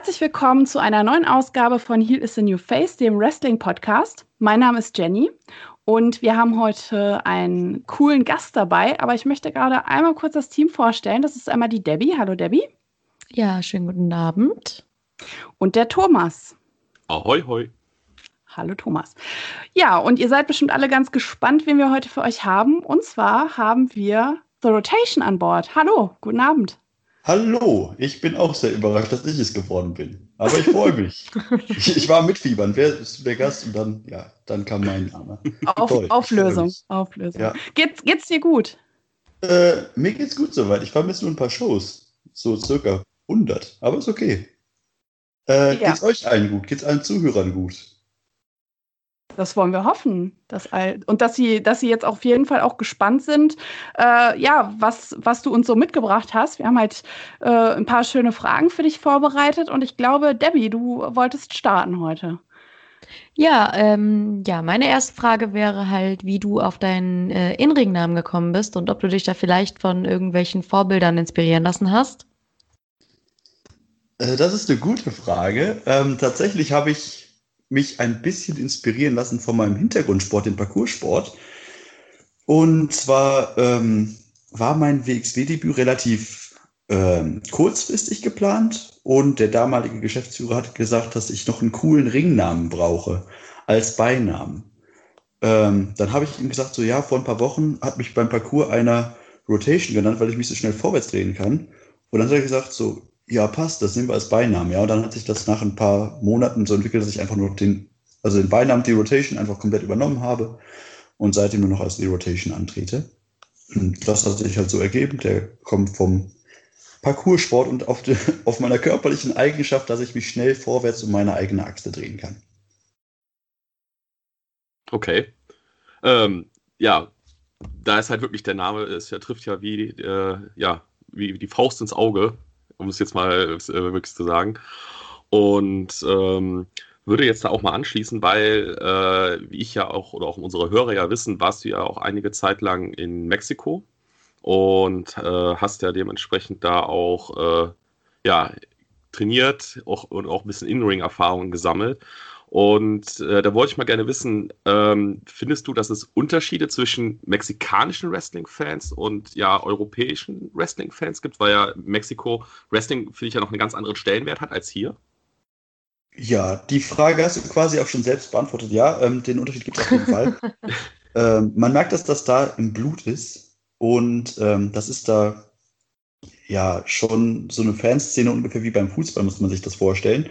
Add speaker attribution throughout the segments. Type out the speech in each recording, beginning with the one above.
Speaker 1: herzlich willkommen zu einer neuen Ausgabe von Heal is the New Face, dem Wrestling-Podcast. Mein Name ist Jenny und wir haben heute einen coolen Gast dabei, aber ich möchte gerade einmal kurz das Team vorstellen. Das ist einmal die Debbie. Hallo Debbie.
Speaker 2: Ja, schönen guten Abend.
Speaker 1: Und der Thomas.
Speaker 3: Ahoi, hoi.
Speaker 1: Hallo Thomas. Ja, und ihr seid bestimmt alle ganz gespannt, wen wir heute für euch haben. Und zwar haben wir The Rotation an Bord. Hallo, guten Abend.
Speaker 4: Hallo, ich bin auch sehr überrascht, dass ich es geworden bin. Aber ich freue mich. ich, ich, war mitfiebern. Wer ist der Gast? Und dann, ja, dann kam mein Name.
Speaker 1: Auf, Auflösung. Auflösung. Ja. Geht's, geht's dir gut?
Speaker 4: Äh, mir geht's gut soweit. Ich vermisse nur ein paar Shows. So circa 100. Aber ist okay. Äh, ja. Geht's euch allen gut? Geht's allen Zuhörern gut?
Speaker 1: Das wollen wir hoffen. Dass all, und dass sie, dass sie jetzt auf jeden Fall auch gespannt sind, äh, ja, was, was du uns so mitgebracht hast. Wir haben halt äh, ein paar schöne Fragen für dich vorbereitet und ich glaube, Debbie, du wolltest starten heute.
Speaker 2: Ja, ähm, ja, meine erste Frage wäre halt, wie du auf deinen äh, Inringnamen gekommen bist und ob du dich da vielleicht von irgendwelchen Vorbildern inspirieren lassen hast.
Speaker 4: Äh, das ist eine gute Frage. Ähm, tatsächlich habe ich mich ein bisschen inspirieren lassen von meinem Hintergrundsport, dem Parcoursport. Und zwar ähm, war mein WXW-Debüt relativ ähm, kurzfristig geplant und der damalige Geschäftsführer hat gesagt, dass ich noch einen coolen Ringnamen brauche als Beinamen. Ähm, dann habe ich ihm gesagt, so ja, vor ein paar Wochen hat mich beim Parcours einer Rotation genannt, weil ich mich so schnell vorwärts drehen kann. Und dann hat er gesagt, so, ja, passt, das nehmen wir als Beinamen. Ja, und dann hat sich das nach ein paar Monaten so entwickelt, dass ich einfach nur den, also den Beinamen The Rotation einfach komplett übernommen habe und seitdem nur noch als The Rotation antrete. Und das hat sich halt so ergeben. Der kommt vom Parcoursport und auf, die, auf meiner körperlichen Eigenschaft, dass ich mich schnell vorwärts um meine eigene Achse drehen kann.
Speaker 3: Okay. Ähm, ja, da ist halt wirklich der Name, es ja, trifft ja wie, äh, ja, wie die Faust ins Auge um es jetzt mal äh, wirklich zu sagen. Und ähm, würde jetzt da auch mal anschließen, weil, äh, wie ich ja auch oder auch unsere Hörer ja wissen, warst du ja auch einige Zeit lang in Mexiko und äh, hast ja dementsprechend da auch äh, ja, trainiert auch, und auch ein bisschen In-Ring-Erfahrungen gesammelt. Und äh, da wollte ich mal gerne wissen, ähm, findest du, dass es Unterschiede zwischen mexikanischen Wrestling-Fans und ja europäischen Wrestling-Fans gibt, weil ja Mexiko Wrestling, finde ich, ja noch einen ganz anderen Stellenwert hat als hier?
Speaker 4: Ja, die Frage hast du quasi auch schon selbst beantwortet. Ja, ähm, den Unterschied gibt es auf jeden Fall. ähm, man merkt, dass das da im Blut ist und ähm, das ist da ja schon so eine Fanszene ungefähr wie beim Fußball, muss man sich das vorstellen.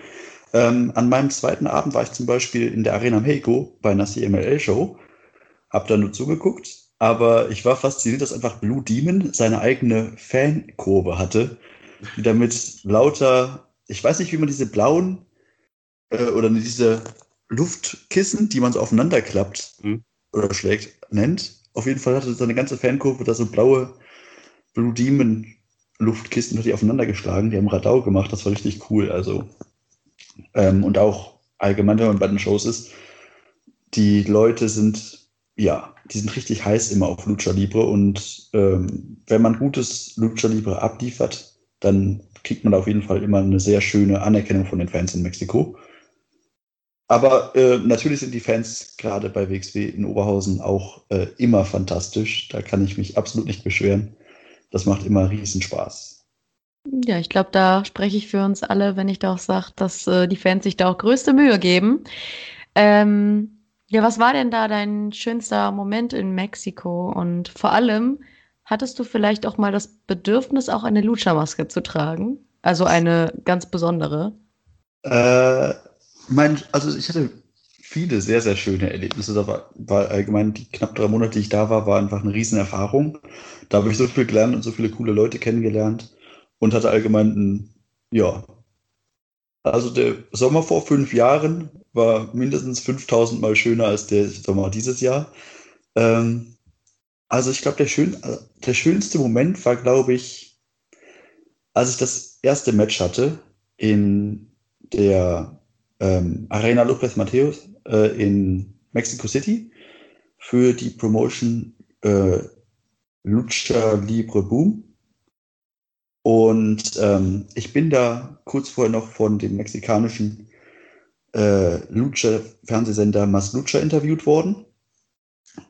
Speaker 4: Ähm, an meinem zweiten Abend war ich zum Beispiel in der Arena Mexico bei einer CMLL-Show, hab da nur zugeguckt, aber ich war fasziniert, dass einfach Blue Demon seine eigene Fankurve hatte, die damit lauter, ich weiß nicht, wie man diese blauen äh, oder diese Luftkissen, die man so aufeinander klappt mhm. oder schlägt, nennt. Auf jeden Fall hatte seine ganze Fankurve da so blaue Blue Demon Luftkissen, die aufeinander geschlagen, die haben Radau gemacht, das war richtig cool. Also ähm, und auch allgemein, wenn man bei den Shows ist, die Leute sind, ja, die sind richtig heiß immer auf Lucha Libre und ähm, wenn man gutes Lucha Libre abliefert, dann kriegt man auf jeden Fall immer eine sehr schöne Anerkennung von den Fans in Mexiko. Aber äh, natürlich sind die Fans gerade bei WXW in Oberhausen auch äh, immer fantastisch. Da kann ich mich absolut nicht beschweren. Das macht immer riesen Spaß.
Speaker 2: Ja, ich glaube, da spreche ich für uns alle, wenn ich da auch sage, dass äh, die Fans sich da auch größte Mühe geben. Ähm, ja, was war denn da dein schönster Moment in Mexiko? Und vor allem, hattest du vielleicht auch mal das Bedürfnis, auch eine Lucha-Maske zu tragen? Also eine ganz besondere?
Speaker 4: Äh, mein, also ich hatte viele sehr, sehr schöne Erlebnisse. Da war, war allgemein die knapp drei Monate, die ich da war, war einfach eine Riesenerfahrung. Da habe ich so viel gelernt und so viele coole Leute kennengelernt und hatte allgemein ein, ja, also der Sommer vor fünf Jahren war mindestens 5000 Mal schöner als der Sommer dieses Jahr. Ähm, also ich glaube, der, schön, der schönste Moment war, glaube ich, als ich das erste Match hatte in der ähm, Arena Lopez Mateos äh, in Mexico City für die Promotion äh, Lucha Libre Boom. Und ähm, ich bin da kurz vorher noch von dem mexikanischen äh, Lucha-Fernsehsender Mas Lucha interviewt worden.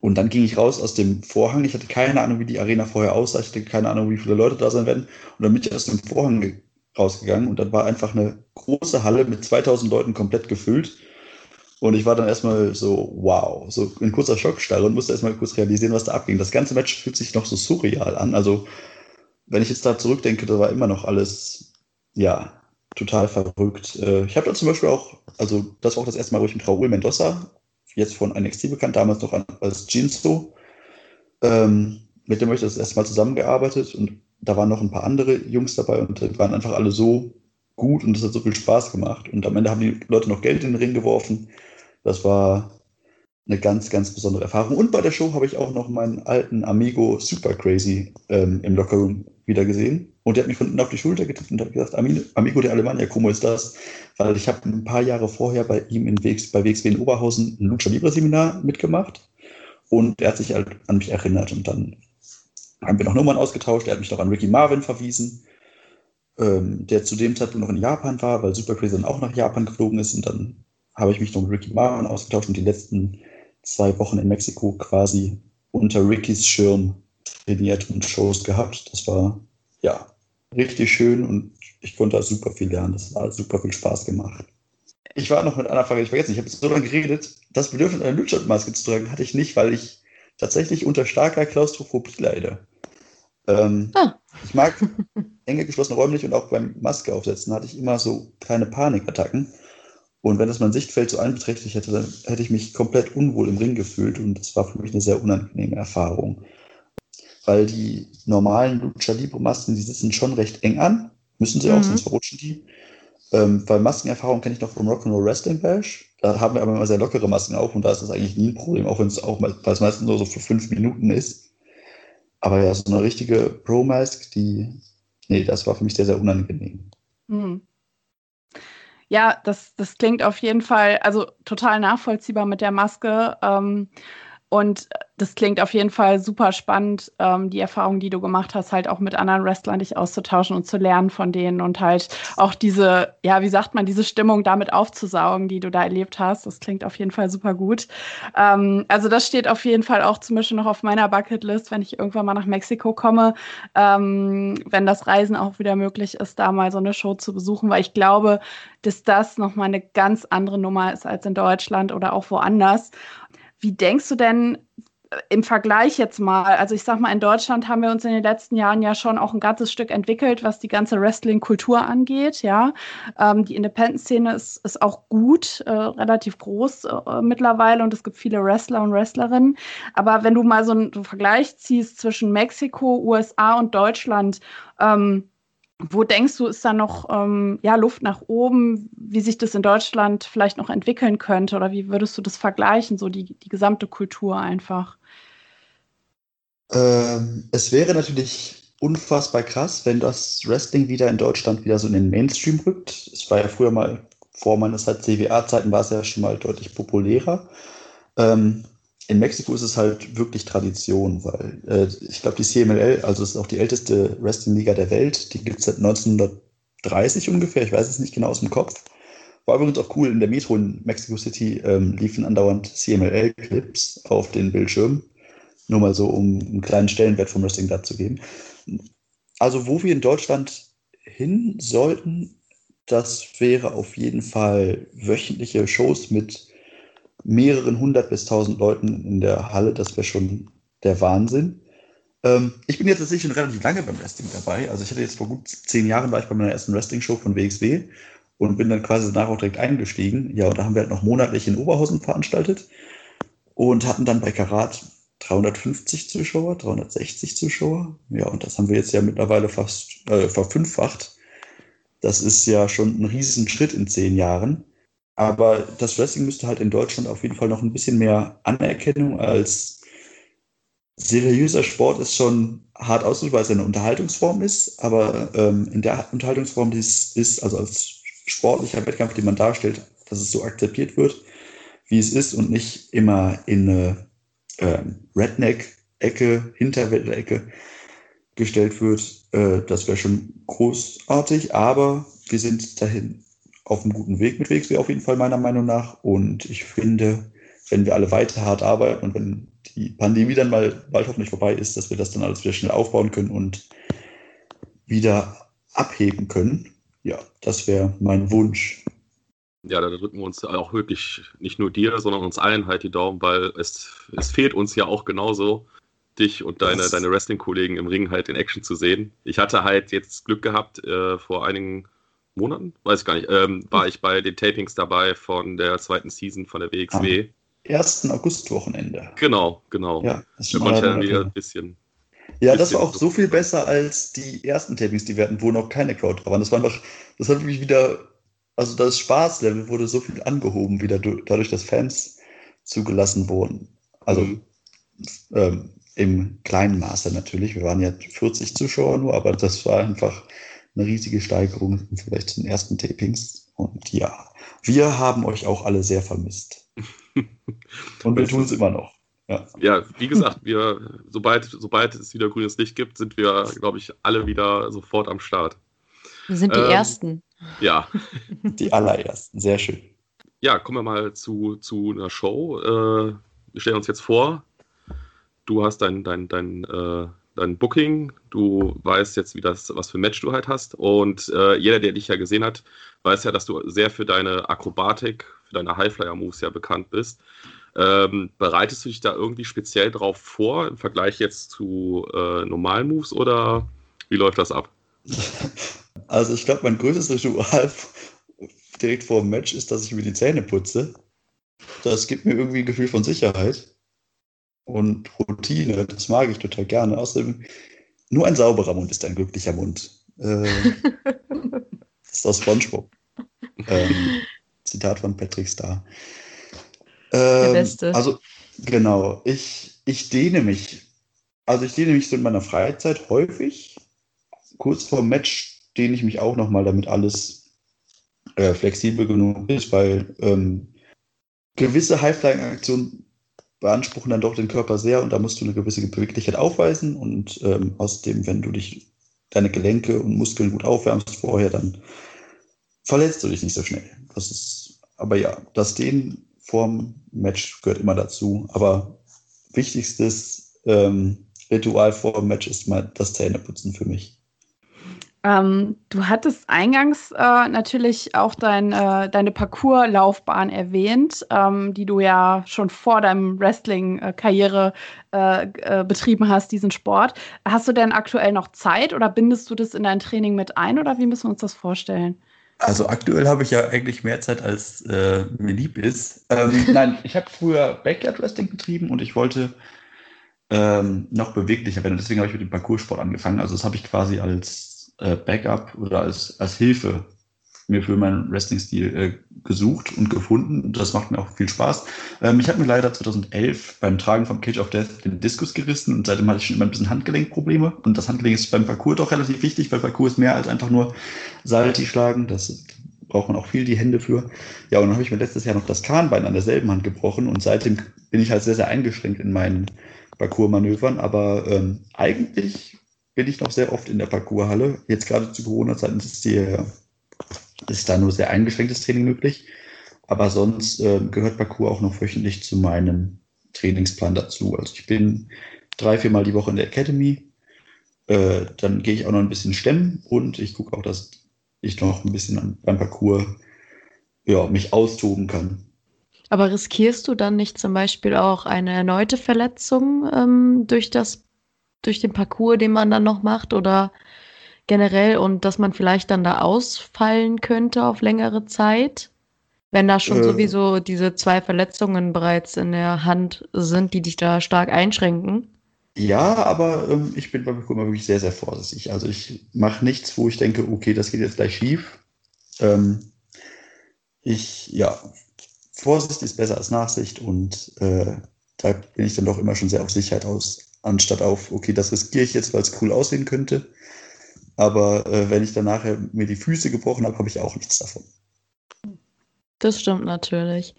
Speaker 4: Und dann ging ich raus aus dem Vorhang. Ich hatte keine Ahnung, wie die Arena vorher aussah. Ich hatte keine Ahnung, wie viele Leute da sein werden. Und dann bin ich aus dem Vorhang rausgegangen und dann war einfach eine große Halle mit 2000 Leuten komplett gefüllt. Und ich war dann erstmal so, wow, so in kurzer Schockstarre und musste erstmal kurz realisieren, was da abging. Das ganze Match fühlt sich noch so surreal an. Also, wenn ich jetzt da zurückdenke, da war immer noch alles, ja, total verrückt. Äh, ich habe da zum Beispiel auch, also das war auch das erste Mal, wo ich mit Raúl Mendoza, jetzt von NXT bekannt, damals noch als Jinso, ähm, mit dem habe ich das erste Mal zusammengearbeitet und da waren noch ein paar andere Jungs dabei und die waren einfach alle so gut und es hat so viel Spaß gemacht. Und am Ende haben die Leute noch Geld in den Ring geworfen. Das war eine ganz, ganz besondere Erfahrung. Und bei der Show habe ich auch noch meinen alten Amigo Super Crazy ähm, im Lockerroom wieder gesehen. Und der hat mich von unten auf die Schulter getippt und hat gesagt, Amigo der Alemannia, como ist das? Weil ich habe ein paar Jahre vorher bei ihm in Wegs, bei WXW in Oberhausen ein Lucha Libre Seminar mitgemacht. Und er hat sich halt an mich erinnert. Und dann haben wir noch Nummern ausgetauscht. Er hat mich noch an Ricky Marvin verwiesen, ähm, der zu dem Zeitpunkt noch in Japan war, weil Super Crazy dann auch nach Japan geflogen ist. Und dann habe ich mich noch mit Ricky Marvin ausgetauscht und die letzten zwei Wochen in Mexiko quasi unter Rickys Schirm trainiert und Shows gehabt. Das war ja richtig schön und ich konnte da super viel lernen. Das hat super viel Spaß gemacht. Ich war noch mit einer Frage, ich vergessen, ich habe so lange geredet. Das Bedürfnis, eine Lucha-Maske zu tragen, hatte ich nicht, weil ich tatsächlich unter starker Klaustrophobie leide. Ähm, ah. Ich mag enge geschlossene Räume nicht und auch beim Maske aufsetzen hatte ich immer so kleine Panikattacken. Und wenn das mein Sichtfeld so einbeträchtlich hätte, dann hätte ich mich komplett unwohl im Ring gefühlt und das war für mich eine sehr unangenehme Erfahrung. Weil die normalen Lucha Libre Masken, die sitzen schon recht eng an, müssen sie mhm. auch, sonst verrutschen die. Ähm, weil Maskenerfahrung kenne ich noch vom Rock'n'Roll Wrestling Bash. Da haben wir aber immer sehr lockere Masken auf und da ist das eigentlich nie ein Problem, auch wenn es auch weil es meistens nur so für fünf Minuten ist. Aber ja, so eine richtige Pro-Mask, die, nee, das war für mich sehr, sehr unangenehm. Mhm.
Speaker 1: Ja, das, das klingt auf jeden Fall, also total nachvollziehbar mit der Maske. Ähm, und das klingt auf jeden Fall super spannend, ähm, die Erfahrung, die du gemacht hast, halt auch mit anderen Wrestlern dich auszutauschen und zu lernen von denen und halt auch diese, ja, wie sagt man, diese Stimmung damit aufzusaugen, die du da erlebt hast. Das klingt auf jeden Fall super gut. Ähm, also das steht auf jeden Fall auch zum Beispiel noch auf meiner Bucketlist, wenn ich irgendwann mal nach Mexiko komme, ähm, wenn das Reisen auch wieder möglich ist, da mal so eine Show zu besuchen, weil ich glaube, dass das nochmal eine ganz andere Nummer ist als in Deutschland oder auch woanders. Wie denkst du denn äh, im Vergleich jetzt mal, also ich sag mal, in Deutschland haben wir uns in den letzten Jahren ja schon auch ein ganzes Stück entwickelt, was die ganze Wrestling-Kultur angeht, ja. Ähm, die Independent-Szene ist, ist auch gut, äh, relativ groß äh, mittlerweile und es gibt viele Wrestler und Wrestlerinnen. Aber wenn du mal so einen, Vergleich ziehst zwischen Mexiko, USA und Deutschland, ähm, wo denkst du, ist da noch ähm, ja, Luft nach oben, wie sich das in Deutschland vielleicht noch entwickeln könnte? Oder wie würdest du das vergleichen, so die, die gesamte Kultur einfach?
Speaker 4: Ähm, es wäre natürlich unfassbar krass, wenn das Wrestling wieder in Deutschland wieder so in den Mainstream rückt. Es war ja früher mal, vor meiner Zeit CWA-Zeiten war es ja schon mal deutlich populärer. Ähm, in Mexiko ist es halt wirklich Tradition, weil äh, ich glaube, die CMLL, also ist auch die älteste Wrestling-Liga der Welt, die gibt es seit 1930 ungefähr, ich weiß es nicht genau aus dem Kopf. War übrigens auch cool, in der Metro in Mexico City ähm, liefen andauernd CMLL-Clips auf den Bildschirmen. Nur mal so, um einen kleinen Stellenwert vom Wrestling dazu geben. Also, wo wir in Deutschland hin sollten, das wäre auf jeden Fall wöchentliche Shows mit mehreren hundert bis tausend Leuten in der Halle, das wäre schon der Wahnsinn. Ähm, ich bin jetzt tatsächlich schon relativ lange beim Wrestling dabei. Also ich hatte jetzt vor gut zehn Jahren war ich bei meiner ersten Wrestling-Show von WXW und bin dann quasi danach auch direkt eingestiegen. Ja, und da haben wir halt noch monatlich in Oberhausen veranstaltet und hatten dann bei Karat 350 Zuschauer, 360 Zuschauer. Ja, und das haben wir jetzt ja mittlerweile fast äh, verfünffacht. Das ist ja schon ein riesen Schritt in zehn Jahren. Aber das Wrestling müsste halt in Deutschland auf jeden Fall noch ein bisschen mehr Anerkennung als seriöser Sport ist schon hart ausgedrückt, weil es eine Unterhaltungsform ist. Aber ähm, in der Unterhaltungsform, die es ist, also als sportlicher Wettkampf, den man darstellt, dass es so akzeptiert wird, wie es ist und nicht immer in eine ähm, Redneck-Ecke, Hinterwelt-Ecke, gestellt wird, äh, das wäre schon großartig, aber wir sind dahin auf einem guten Weg mit WXW auf jeden Fall meiner Meinung nach. Und ich finde, wenn wir alle weiter hart arbeiten und wenn die Pandemie dann mal bald hoffentlich vorbei ist, dass wir das dann alles wieder schnell aufbauen können und wieder abheben können. Ja, das wäre mein Wunsch.
Speaker 3: Ja, da drücken wir uns auch wirklich nicht nur dir, sondern uns allen halt die Daumen, weil es, es fehlt uns ja auch genauso, dich und deine, deine Wrestling-Kollegen im Ring halt in Action zu sehen. Ich hatte halt jetzt Glück gehabt, äh, vor einigen Monaten, weiß ich gar nicht, ähm, war ich bei den Tapings dabei von der zweiten Season von der WXW.
Speaker 4: Am 1. August-Wochenende.
Speaker 3: Genau, genau.
Speaker 4: Ja, das
Speaker 3: dann wieder ein bisschen.
Speaker 4: Ja, das war auch so viel besser als die ersten Tapings, die wir hatten, wo noch keine Crowd waren. Das war einfach, das hat wirklich wieder, also das Spaßlevel wurde so viel angehoben, wieder dadurch, dass Fans zugelassen wurden. Also mhm. ähm, im kleinen Maße natürlich. Wir waren ja 40 Zuschauer nur, aber das war einfach eine riesige Steigerung vielleicht zu den ersten Tapings. Und ja, wir haben euch auch alle sehr vermisst. Und wir tun es immer noch.
Speaker 3: Ja. ja, wie gesagt, wir, sobald, sobald es wieder grünes Licht gibt, sind wir, glaube ich, alle wieder sofort am Start.
Speaker 2: Wir sind die ähm, Ersten.
Speaker 3: Ja.
Speaker 4: Die allerersten, sehr schön.
Speaker 3: Ja, kommen wir mal zu, zu einer Show. Äh, wir stellen uns jetzt vor, du hast dein, dein, dein äh, dein Booking, du weißt jetzt, wie das, was für ein Match du halt hast. Und äh, jeder, der dich ja gesehen hat, weiß ja, dass du sehr für deine Akrobatik, für deine Highflyer-Moves ja bekannt bist. Ähm, bereitest du dich da irgendwie speziell drauf vor im Vergleich jetzt zu äh, normalen Moves oder wie läuft das ab?
Speaker 4: Also ich glaube, mein größtes Ritual direkt vor dem Match ist, dass ich mir die Zähne putze. Das gibt mir irgendwie ein Gefühl von Sicherheit und Routine. Das mag ich total gerne. Außerdem, nur ein sauberer Mund ist ein glücklicher Mund. Äh, das ist aus SpongeBob. Ähm, Zitat von Patrick Star. Ähm, Der Beste. Also, genau. Ich, ich dehne mich. Also, ich dehne mich so in meiner Freizeit häufig. Kurz vor dem Match dehne ich mich auch nochmal, damit alles äh, flexibel genug ist, weil ähm, gewisse High-Flying-Aktionen beanspruchen dann doch den Körper sehr und da musst du eine gewisse Beweglichkeit aufweisen und ähm, außerdem, wenn du dich deine Gelenke und Muskeln gut aufwärmst vorher, dann verletzt du dich nicht so schnell. Das ist, aber ja, das Dehnen vorm Match gehört immer dazu. Aber wichtigstes ähm, Ritual vor dem Match ist mal das Zähneputzen für mich.
Speaker 1: Ähm, du hattest eingangs äh, natürlich auch dein, äh, deine Parcours-Laufbahn erwähnt, ähm, die du ja schon vor deinem Wrestling-Karriere äh, äh, betrieben hast, diesen Sport. Hast du denn aktuell noch Zeit oder bindest du das in dein Training mit ein oder wie müssen wir uns das vorstellen?
Speaker 4: Also aktuell habe ich ja eigentlich mehr Zeit, als äh, mir lieb ist. Ähm, nein, ich habe früher Backyard Wrestling betrieben und ich wollte ähm, noch beweglicher werden. Deswegen habe ich mit dem Parcours-Sport angefangen. Also das habe ich quasi als äh, Backup oder als, als Hilfe mir für meinen Wrestling-Stil äh, gesucht und gefunden. Das macht mir auch viel Spaß. Ähm, ich habe mir leider 2011 beim Tragen vom Cage of Death den Diskus gerissen und seitdem hatte ich schon immer ein bisschen Handgelenkprobleme. Und das Handgelenk ist beim Parcours doch relativ wichtig, weil Parcours ist mehr als einfach nur Salti schlagen. Das braucht man auch viel die Hände für. Ja, und dann habe ich mir letztes Jahr noch das Kahnbein an derselben Hand gebrochen und seitdem bin ich halt sehr, sehr eingeschränkt in meinen Parcours-Manövern. Aber ähm, eigentlich bin ich noch sehr oft in der Parcourshalle. Jetzt gerade zu Corona-Zeiten ist, ist da nur sehr eingeschränktes Training möglich. Aber sonst äh, gehört Parcours auch noch wöchentlich zu meinem Trainingsplan dazu. Also ich bin drei, viermal die Woche in der Academy. Äh, dann gehe ich auch noch ein bisschen stemmen und ich gucke auch, dass ich noch ein bisschen beim Parcours ja, mich austoben kann.
Speaker 2: Aber riskierst du dann nicht zum Beispiel auch eine erneute Verletzung ähm, durch das durch den Parcours, den man dann noch macht oder generell und dass man vielleicht dann da ausfallen könnte auf längere Zeit, wenn da schon äh, sowieso diese zwei Verletzungen bereits in der Hand sind, die dich da stark einschränken?
Speaker 4: Ja, aber ähm, ich bin bei Parcours immer wirklich sehr, sehr vorsichtig. Also ich mache nichts, wo ich denke, okay, das geht jetzt gleich schief. Ähm, ich, ja, Vorsicht ist besser als Nachsicht und äh, da bin ich dann doch immer schon sehr auf Sicherheit aus, anstatt auf, okay, das riskiere ich jetzt, weil es cool aussehen könnte. Aber äh, wenn ich dann nachher mir die Füße gebrochen habe, habe ich auch nichts davon.
Speaker 2: Das stimmt natürlich.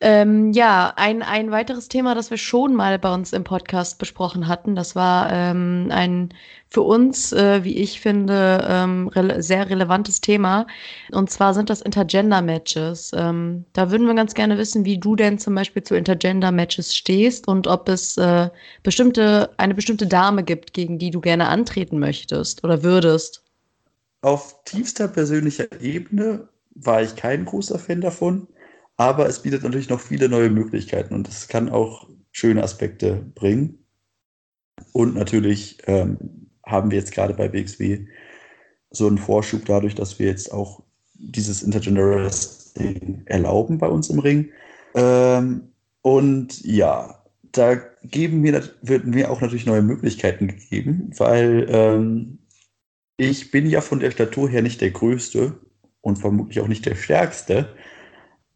Speaker 2: Ähm, ja, ein, ein weiteres Thema, das wir schon mal bei uns im Podcast besprochen hatten, das war ähm, ein für uns, äh, wie ich finde, ähm, re sehr relevantes Thema. Und zwar sind das Intergender-Matches. Ähm, da würden wir ganz gerne wissen, wie du denn zum Beispiel zu Intergender-Matches stehst und ob es äh, bestimmte, eine bestimmte Dame gibt, gegen die du gerne antreten möchtest oder würdest.
Speaker 4: Auf tiefster persönlicher Ebene war ich kein großer Fan davon. Aber es bietet natürlich noch viele neue Möglichkeiten und es kann auch schöne Aspekte bringen. Und natürlich ähm, haben wir jetzt gerade bei BXW so einen Vorschub dadurch, dass wir jetzt auch dieses Intergender Wrestling erlauben bei uns im Ring. Ähm, und ja, da geben wir, wird mir auch natürlich neue Möglichkeiten gegeben, weil ähm, ich bin ja von der Statur her nicht der Größte und vermutlich auch nicht der Stärkste.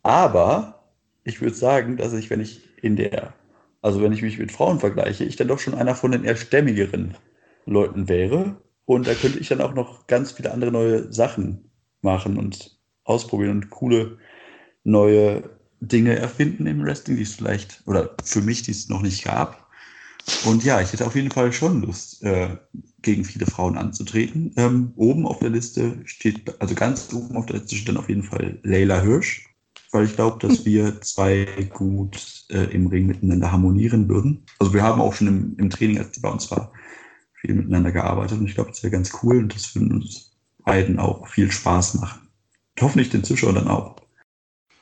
Speaker 4: Aber ich würde sagen, dass ich, wenn ich in der, also wenn ich mich mit Frauen vergleiche, ich dann doch schon einer von den eher stämmigeren Leuten wäre. Und da könnte ich dann auch noch ganz viele andere neue Sachen machen und ausprobieren und coole neue Dinge erfinden im Wrestling, die es vielleicht, oder für mich, die es noch nicht gab. Und ja, ich hätte auf jeden Fall schon Lust, äh, gegen viele Frauen anzutreten. Ähm, oben auf der Liste steht, also ganz oben auf der Liste steht dann auf jeden Fall Leila Hirsch weil ich glaube, dass wir zwei gut äh, im Ring miteinander harmonieren würden. Also wir haben auch schon im, im Training, als die bei uns war, viel miteinander gearbeitet und ich glaube, das wäre ganz cool und das würde uns beiden auch viel Spaß machen. Und hoffentlich den Zuschauern dann auch.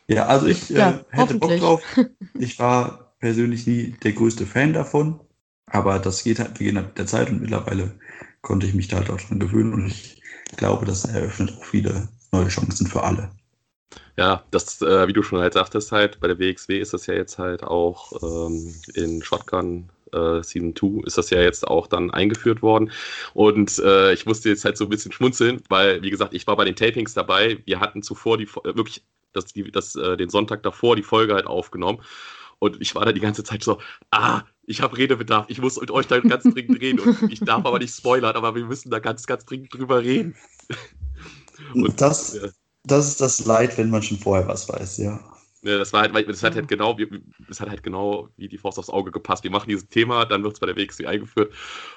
Speaker 4: Ja, also ich äh, ja, hätte Bock drauf. Ich war persönlich nie der größte Fan davon, aber das geht halt, wir gehen halt mit der Zeit und mittlerweile konnte ich mich da halt auch dran gewöhnen und ich glaube, das eröffnet auch viele neue Chancen für alle.
Speaker 3: Ja, das, äh, wie du schon halt sagtest, halt, bei der WXW ist das ja jetzt halt auch ähm, in Shotgun äh, Season 2 ist das ja jetzt auch dann eingeführt worden. Und äh, ich musste jetzt halt so ein bisschen schmunzeln, weil, wie gesagt, ich war bei den Tapings dabei. Wir hatten zuvor die äh, wirklich das, die, das, äh, den Sonntag davor die Folge halt aufgenommen. Und ich war da die ganze Zeit so, ah, ich habe Redebedarf, ich muss mit euch da ganz dringend reden. Und ich darf aber nicht spoilern, aber wir müssen da ganz, ganz dringend drüber reden.
Speaker 4: Und, das, das ist das Leid, wenn man schon vorher was weiß, ja.
Speaker 3: Ja, das war halt, das hat halt genau, das hat halt genau wie die Faust aufs Auge gepasst. Wir machen dieses Thema, dann wird es bei der WXW eingeführt.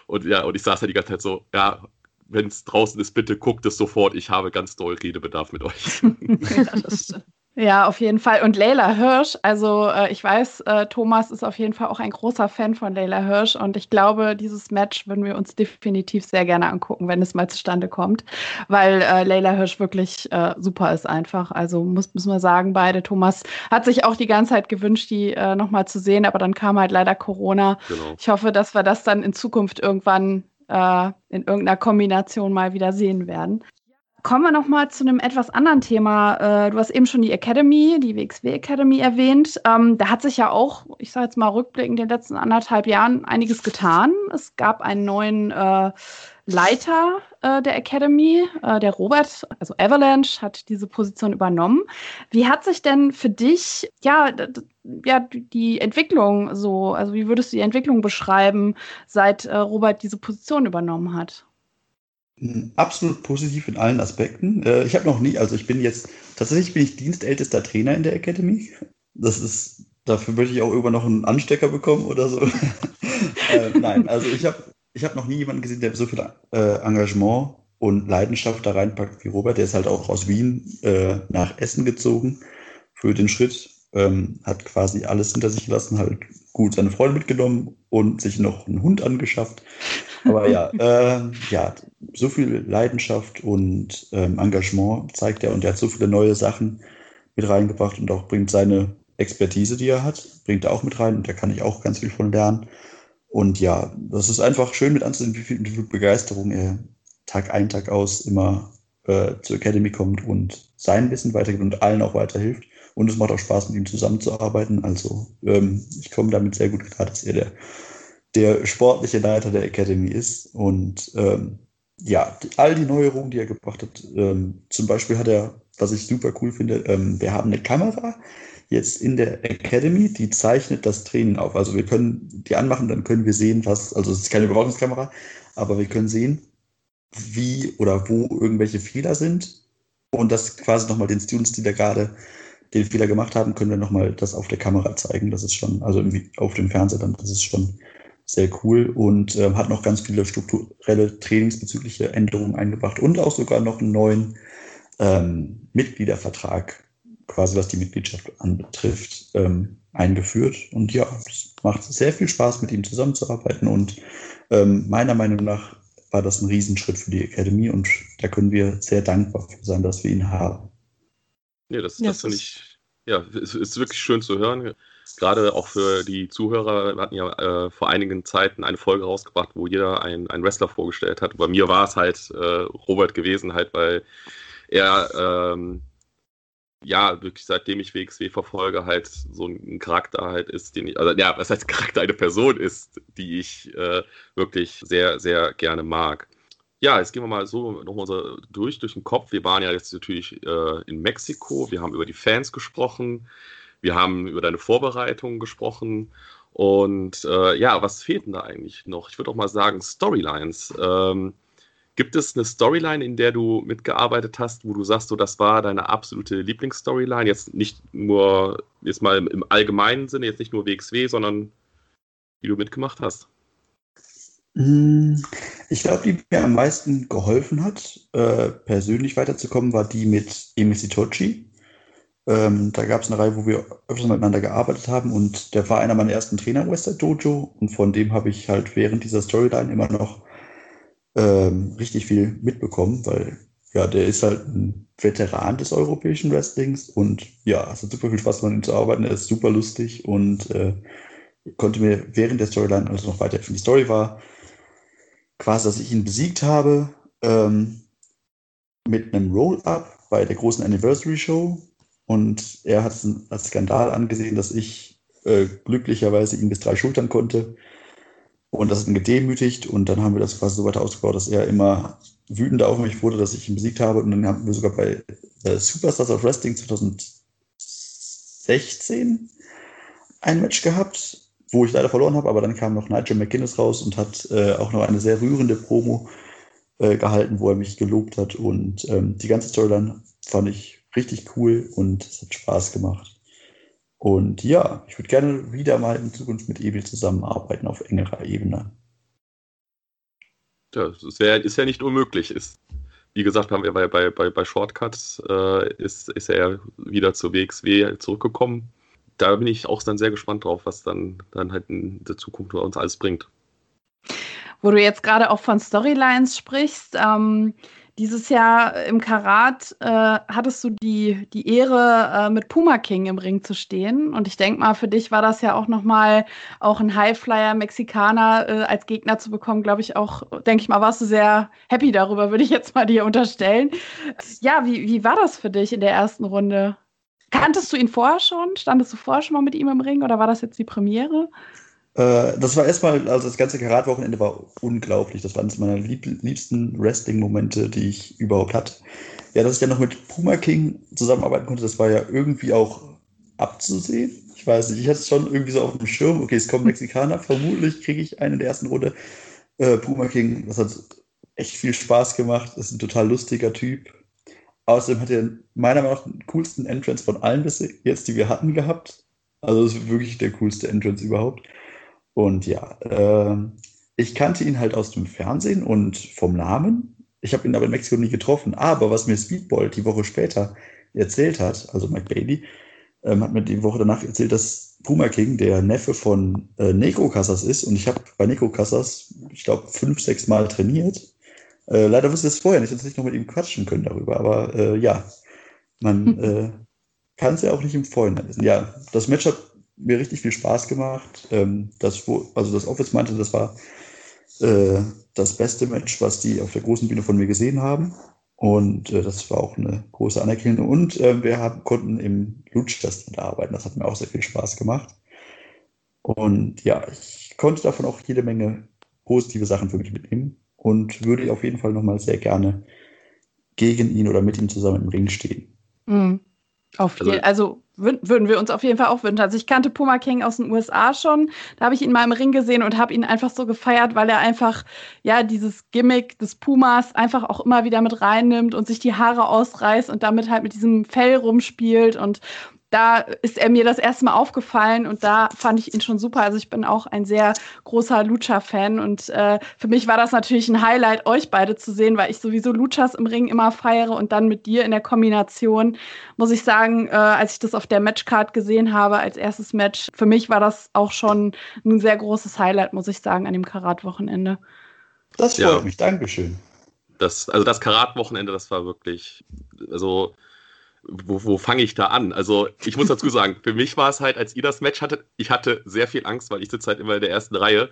Speaker 3: Und ja, und ich saß halt die ganze Zeit so, ja, wenn es draußen ist, bitte guckt es sofort. Ich habe ganz doll Redebedarf mit euch. ja,
Speaker 1: das stimmt. Ja, auf jeden Fall. Und Leila Hirsch, also äh, ich weiß, äh, Thomas ist auf jeden Fall auch ein großer Fan von Leila Hirsch und ich glaube, dieses Match würden wir uns definitiv sehr gerne angucken, wenn es mal zustande kommt, weil äh, Leila Hirsch wirklich äh, super ist einfach. Also muss, müssen wir sagen, beide. Thomas hat sich auch die ganze Zeit gewünscht, die äh, nochmal zu sehen, aber dann kam halt leider Corona. Genau. Ich hoffe, dass wir das dann in Zukunft irgendwann äh, in irgendeiner Kombination mal wieder sehen werden. Kommen wir nochmal zu einem etwas anderen Thema. Äh, du hast eben schon die Academy, die WXW Academy erwähnt. Ähm, da hat sich ja auch, ich sage jetzt mal rückblickend, in den letzten anderthalb Jahren einiges getan. Es gab einen neuen äh, Leiter äh, der Academy, der Robert, also Avalanche, hat diese Position übernommen. Wie hat sich denn für dich ja, ja die Entwicklung so, also wie würdest du die Entwicklung beschreiben, seit Robert diese Position übernommen hat?
Speaker 4: Absolut positiv in allen Aspekten. Äh, ich habe noch nie, also ich bin jetzt, tatsächlich bin ich dienstältester Trainer in der Academy. Das ist, dafür möchte ich auch irgendwann noch einen Anstecker bekommen oder so. äh, nein, also ich habe ich hab noch nie jemanden gesehen, der so viel äh, Engagement und Leidenschaft da reinpackt wie Robert. Der ist halt auch aus Wien äh, nach Essen gezogen für den Schritt. Ähm, hat quasi alles hinter sich gelassen, halt gut seine Freunde mitgenommen und sich noch einen Hund angeschafft. Aber ja, äh, ja, so viel Leidenschaft und ähm, Engagement zeigt er und er hat so viele neue Sachen mit reingebracht und auch bringt seine Expertise, die er hat, bringt er auch mit rein und da kann ich auch ganz viel von lernen. Und ja, das ist einfach schön mit anzusehen, wie viel, wie viel Begeisterung er Tag ein, Tag aus immer äh, zur Academy kommt und sein Wissen weitergibt und allen auch weiterhilft. Und es macht auch Spaß, mit ihm zusammenzuarbeiten. Also ähm, ich komme damit sehr gut klar, dass er der der sportliche Leiter der Academy ist. Und ähm, ja, all die Neuerungen, die er gebracht hat, ähm, zum Beispiel hat er, was ich super cool finde, ähm, wir haben eine Kamera jetzt in der Academy, die zeichnet das Training auf. Also wir können die anmachen, dann können wir sehen, was, also es ist keine Überwachungskamera, aber wir können sehen, wie oder wo irgendwelche Fehler sind und das quasi nochmal den Students, die da gerade den Fehler gemacht haben, können wir nochmal das auf der Kamera zeigen. Das ist schon, also auf dem Fernseher dann, das ist schon sehr cool und äh, hat noch ganz viele strukturelle trainingsbezügliche Änderungen eingebracht und auch sogar noch einen neuen ähm, Mitgliedervertrag, quasi was die Mitgliedschaft anbetrifft, ähm, eingeführt. Und ja, es macht sehr viel Spaß, mit ihm zusammenzuarbeiten und ähm, meiner Meinung nach war das ein Riesenschritt für die Akademie und da können wir sehr dankbar für sein, dass wir ihn haben.
Speaker 3: Ja, das, das finde ich, ja, es ist wirklich schön zu hören. Gerade auch für die Zuhörer, wir hatten ja äh, vor einigen Zeiten eine Folge rausgebracht, wo jeder einen Wrestler vorgestellt hat. Bei mir war es halt äh, Robert gewesen, halt, weil er ähm, ja, wirklich seitdem ich WXW verfolge, halt so ein Charakter halt ist, den ich, also ja, was heißt Charakter, eine Person ist, die ich äh, wirklich sehr, sehr gerne mag. Ja, jetzt gehen wir mal so nochmal so durch, durch den Kopf. Wir waren ja jetzt natürlich äh, in Mexiko, wir haben über die Fans gesprochen, wir haben über deine Vorbereitungen gesprochen und äh, ja, was fehlt denn da eigentlich noch? Ich würde auch mal sagen, Storylines. Ähm, Gibt es eine Storyline, in der du mitgearbeitet hast, wo du sagst, so, das war deine absolute Lieblingsstoryline? Jetzt nicht nur, jetzt mal im allgemeinen Sinne, jetzt nicht nur WXW, sondern die du mitgemacht hast?
Speaker 4: Hm, ich glaube, die mir am meisten geholfen hat, äh, persönlich weiterzukommen, war die mit Emil Sitochi. Ähm, da gab es eine Reihe, wo wir öfters miteinander gearbeitet haben und der war einer meiner ersten Trainer im Western Dojo und von dem habe ich halt während dieser Storyline immer noch ähm, richtig viel mitbekommen, weil ja, der ist halt ein Veteran des europäischen Wrestlings und ja, es hat super viel Spaß, mit ihm zu arbeiten. Er ist super lustig und äh, konnte mir während der Storyline also noch weiterhelfen. Die Story war quasi, dass ich ihn besiegt habe ähm, mit einem Roll-Up bei der großen Anniversary Show und er hat es als Skandal angesehen, dass ich äh, glücklicherweise ihn bis drei schultern konnte und das hat ihn gedemütigt und dann haben wir das quasi so weiter ausgebaut, dass er immer wütender auf mich wurde, dass ich ihn besiegt habe. Und dann haben wir sogar bei äh, Superstars of Wrestling 2016 ein Match gehabt, wo ich leider verloren habe, aber dann kam noch Nigel McGuinness raus und hat äh, auch noch eine sehr rührende Promo äh, gehalten, wo er mich gelobt hat. Und ähm, die ganze Storyline fand ich richtig cool und es hat Spaß gemacht. Und ja, ich würde gerne wieder mal in Zukunft mit Evil zusammenarbeiten auf engerer Ebene.
Speaker 3: Ja, das wär, ist ja nicht unmöglich. Ist, wie gesagt, haben wir bei, bei, bei, bei Shortcuts äh, ist, ist er wieder zur WXW zurückgekommen. Da bin ich auch dann sehr gespannt drauf, was dann, dann halt in der Zukunft bei uns alles bringt.
Speaker 1: Wo du jetzt gerade auch von Storylines sprichst, ähm, dieses Jahr im Karat äh, hattest du die, die Ehre, äh, mit Puma King im Ring zu stehen. Und ich denke mal, für dich war das ja auch nochmal auch ein Highflyer Mexikaner äh, als Gegner zu bekommen, glaube ich auch, denke ich mal, warst du sehr happy darüber, würde ich jetzt mal dir unterstellen. Ja, wie, wie war das für dich in der ersten Runde? Kanntest du ihn vorher schon? Standest du vorher schon mal mit ihm im Ring oder war das jetzt die Premiere?
Speaker 4: Äh, das war erstmal, also das ganze Karat-Wochenende war unglaublich. Das war eines meiner lieb liebsten Wrestling-Momente, die ich überhaupt hatte. Ja, dass ich dann noch mit Puma King zusammenarbeiten konnte, das war ja irgendwie auch abzusehen. Ich weiß nicht, ich hatte es schon irgendwie so auf dem Schirm. Okay, es kommen Mexikaner, vermutlich kriege ich einen in der ersten Runde. Äh, Puma King, das hat echt viel Spaß gemacht. Das ist ein total lustiger Typ. Außerdem hat er meiner Meinung nach den coolsten Entrance von allen bis jetzt, die wir hatten, gehabt. Also das ist wirklich der coolste Entrance überhaupt. Und ja, äh, ich kannte ihn halt aus dem Fernsehen und vom Namen. Ich habe ihn aber in Mexiko nie getroffen. Aber was mir Speedball die Woche später erzählt hat, also Mike Bailey, ähm, hat mir die Woche danach erzählt, dass Puma King der Neffe von äh, Neko Casas ist. Und ich habe bei Neko Casas, ich glaube, fünf, sechs Mal trainiert. Äh, leider wusste ich es vorher nicht, dass ich noch mit ihm quatschen können darüber. Aber äh, ja, man äh, kann es ja auch nicht im Vorhinein wissen. Ja, das Match hat mir richtig viel Spaß gemacht. Ähm, das, wo, also das Office meinte, das war äh, das beste Match, was die auf der großen Bühne von mir gesehen haben. Und äh, das war auch eine große Anerkennung. Und äh, wir haben, konnten im Luchfest arbeiten. Das hat mir auch sehr viel Spaß gemacht. Und ja, ich konnte davon auch jede Menge positive Sachen für mich mitnehmen und würde auf jeden Fall nochmal sehr gerne gegen ihn oder mit ihm zusammen im Ring stehen.
Speaker 1: Mhm. Auf also, also würden wir uns auf jeden Fall auch wünschen. Also ich kannte Puma King aus den USA schon. Da habe ich ihn mal im Ring gesehen und habe ihn einfach so gefeiert, weil er einfach ja dieses Gimmick des Pumas einfach auch immer wieder mit reinnimmt und sich die Haare ausreißt und damit halt mit diesem Fell rumspielt und da ist er mir das erste Mal aufgefallen und da fand ich ihn schon super. Also ich bin auch ein sehr großer Lucha-Fan und äh, für mich war das natürlich ein Highlight, euch beide zu sehen, weil ich sowieso Luchas im Ring immer feiere und dann mit dir in der Kombination, muss ich sagen, äh, als ich das auf der Matchcard gesehen habe als erstes Match, für mich war das auch schon ein sehr großes Highlight, muss ich sagen, an dem Karat-Wochenende.
Speaker 4: Das freut ja. mich, Dankeschön.
Speaker 3: Das, also das Karat-Wochenende, das war wirklich, also wo, wo fange ich da an? Also ich muss dazu sagen, für mich war es halt, als ihr das Match hattet, ich hatte sehr viel Angst, weil ich sitze halt immer in der ersten Reihe.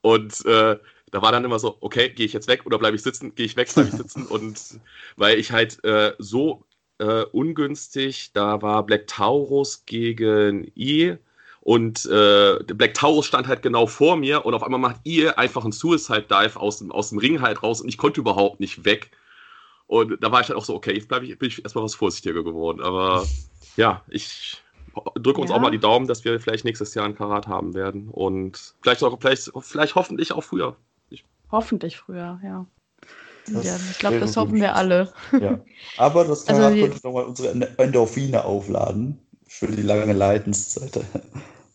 Speaker 3: Und äh, da war dann immer so, okay, gehe ich jetzt weg oder bleibe ich sitzen? Gehe ich weg, bleibe ich sitzen? Und weil ich halt äh, so äh, ungünstig, da war Black Taurus gegen I und äh, Black Taurus stand halt genau vor mir und auf einmal macht ihr einfach einen Suicide Dive aus aus dem Ring halt raus und ich konnte überhaupt nicht weg. Und da war ich halt auch so, okay, jetzt ich, bin ich erstmal was vorsichtiger geworden. Aber ja, ich drücke uns ja. auch mal die Daumen, dass wir vielleicht nächstes Jahr ein Karat haben werden. Und vielleicht auch, vielleicht, vielleicht hoffentlich auch früher.
Speaker 1: Ich hoffentlich früher, ja.
Speaker 2: ja ich glaube, das hoffen wir alle.
Speaker 4: Ja. Aber das also Karat also, könnte nochmal unsere Endorphine aufladen für die lange Leidenszeit.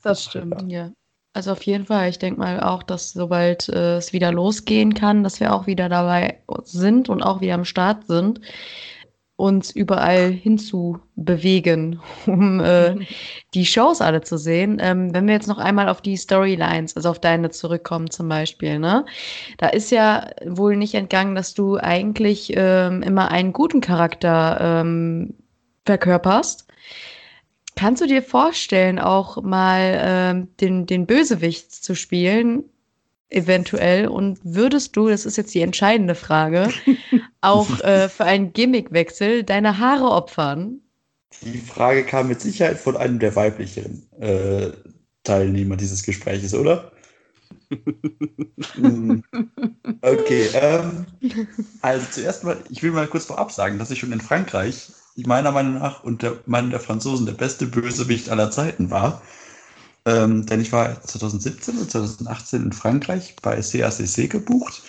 Speaker 2: Das stimmt, ja. Also auf jeden Fall. Ich denke mal auch, dass sobald äh, es wieder losgehen kann, dass wir auch wieder dabei sind und auch wieder am Start sind, uns überall hinzubewegen, um äh, die Shows alle zu sehen. Ähm, wenn wir jetzt noch einmal auf die Storylines, also auf deine zurückkommen zum Beispiel, ne? Da ist ja wohl nicht entgangen, dass du eigentlich ähm, immer einen guten Charakter ähm, verkörperst. Kannst du dir vorstellen, auch mal ähm, den, den Bösewicht zu spielen, eventuell? Und würdest du, das ist jetzt die entscheidende Frage, auch äh, für einen Gimmickwechsel deine Haare opfern?
Speaker 4: Die Frage kam mit Sicherheit von einem der weiblichen äh, Teilnehmer dieses Gespräches, oder? Hm. okay, ähm, also zuerst mal, ich will mal kurz vorab sagen, dass ich schon in Frankreich meiner Meinung nach und der Meinung der Franzosen der beste Bösewicht aller Zeiten war. Ähm, denn ich war 2017 und 2018 in Frankreich bei CACC gebucht.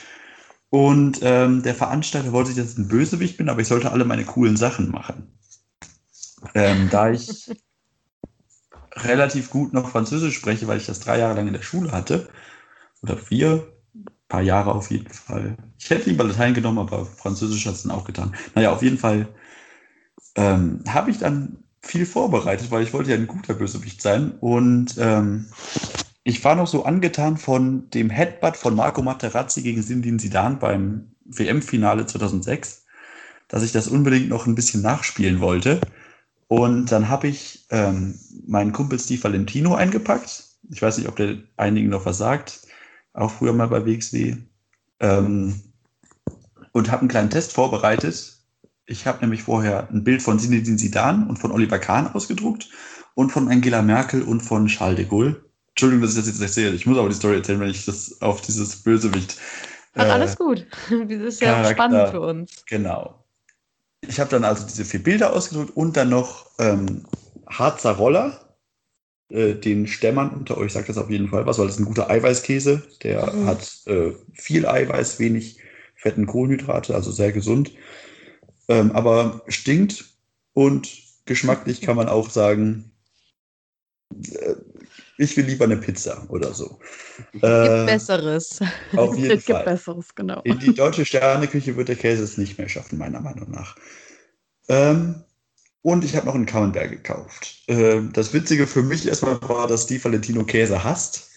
Speaker 4: Und ähm, der Veranstalter wollte, dass ich ein Bösewicht bin, aber ich sollte alle meine coolen Sachen machen. Ähm, da ich relativ gut noch Französisch spreche, weil ich das drei Jahre lang in der Schule hatte, oder vier, paar Jahre auf jeden Fall. Ich hätte lieber Latein genommen, aber Französisch hat es dann auch getan. Naja, auf jeden Fall ähm, habe ich dann viel vorbereitet, weil ich wollte ja ein guter Bösewicht sein. Und ähm, ich war noch so angetan von dem Headbutt von Marco Materazzi gegen Sindin Sidan beim WM-Finale 2006, dass ich das unbedingt noch ein bisschen nachspielen wollte. Und dann habe ich ähm, meinen Kumpel Steve Valentino eingepackt. Ich weiß nicht, ob der einigen noch was sagt. Auch früher mal bei WXW. Ähm, und habe einen kleinen Test vorbereitet, ich habe nämlich vorher ein Bild von Zinedine Zidane und von Oliver Kahn ausgedruckt und von Angela Merkel und von Charles de Gaulle. Entschuldigung, dass ich das jetzt erzähle. Ich muss aber die Story erzählen, wenn ich das auf dieses Bösewicht.
Speaker 2: Ach, alles äh, gut. Das ist ja Charakter, spannend für uns.
Speaker 4: Genau. Ich habe dann also diese vier Bilder ausgedruckt und dann noch ähm, Harzer Roller. Äh, den Stämmern unter euch sagt das auf jeden Fall was, weil das ist ein guter Eiweißkäse. Der mhm. hat äh, viel Eiweiß, wenig fetten Kohlenhydrate, also sehr gesund. Ähm, aber stinkt und geschmacklich kann man auch sagen, äh, ich will lieber eine Pizza oder so.
Speaker 2: Gibt äh, Besseres.
Speaker 4: Auf jeden es Fall.
Speaker 1: Besseres, genau.
Speaker 4: In die deutsche Sterneküche wird der Käse es nicht mehr schaffen, meiner Meinung nach. Ähm, und ich habe noch einen Camembert gekauft. Ähm, das Witzige für mich erstmal war, dass Steve Valentino Käse hasst.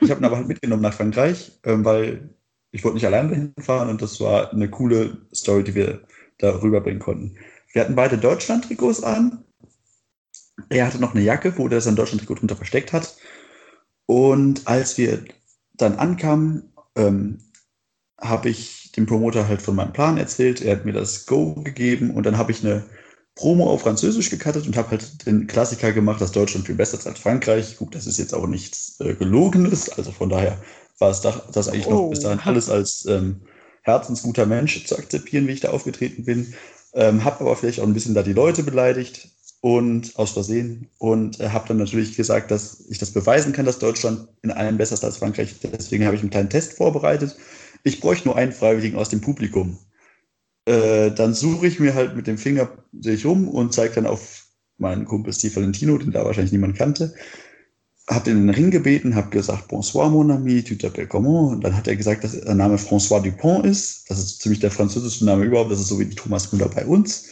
Speaker 4: Ich habe ihn aber halt mitgenommen nach Frankreich, ähm, weil ich wollte nicht alleine hinfahren und das war eine coole Story, die wir da rüberbringen konnten. Wir hatten beide Deutschland-Trikots an. Er hatte noch eine Jacke, wo er sein Deutschland-Trikot drunter versteckt hat. Und als wir dann ankamen, ähm, habe ich dem Promoter halt von meinem Plan erzählt. Er hat mir das Go gegeben und dann habe ich eine Promo auf Französisch gecuttet und habe halt den Klassiker gemacht, dass Deutschland viel besser ist als Frankreich. Gut, das ist jetzt auch nichts äh, Gelogenes, also von daher war es das eigentlich oh. noch bis dahin alles als ähm, herzensguter Mensch zu akzeptieren, wie ich da aufgetreten bin. Ähm, habe aber vielleicht auch ein bisschen da die Leute beleidigt und aus Versehen und äh, habe dann natürlich gesagt, dass ich das beweisen kann, dass Deutschland in allem besser ist als Frankreich. Deswegen habe ich einen kleinen Test vorbereitet. Ich bräuchte nur einen Freiwilligen aus dem Publikum. Äh, dann suche ich mir halt mit dem Finger, sehe ich um und zeige dann auf meinen Kumpel Steve Valentino, den da wahrscheinlich niemand kannte. Den in den Ring gebeten, hab gesagt, bonsoir mon ami, tu t'appelles comment? Und dann hat er gesagt, dass der Name François Dupont ist. Das ist ziemlich der französischste Name überhaupt. Das ist so wie Thomas Müller bei uns.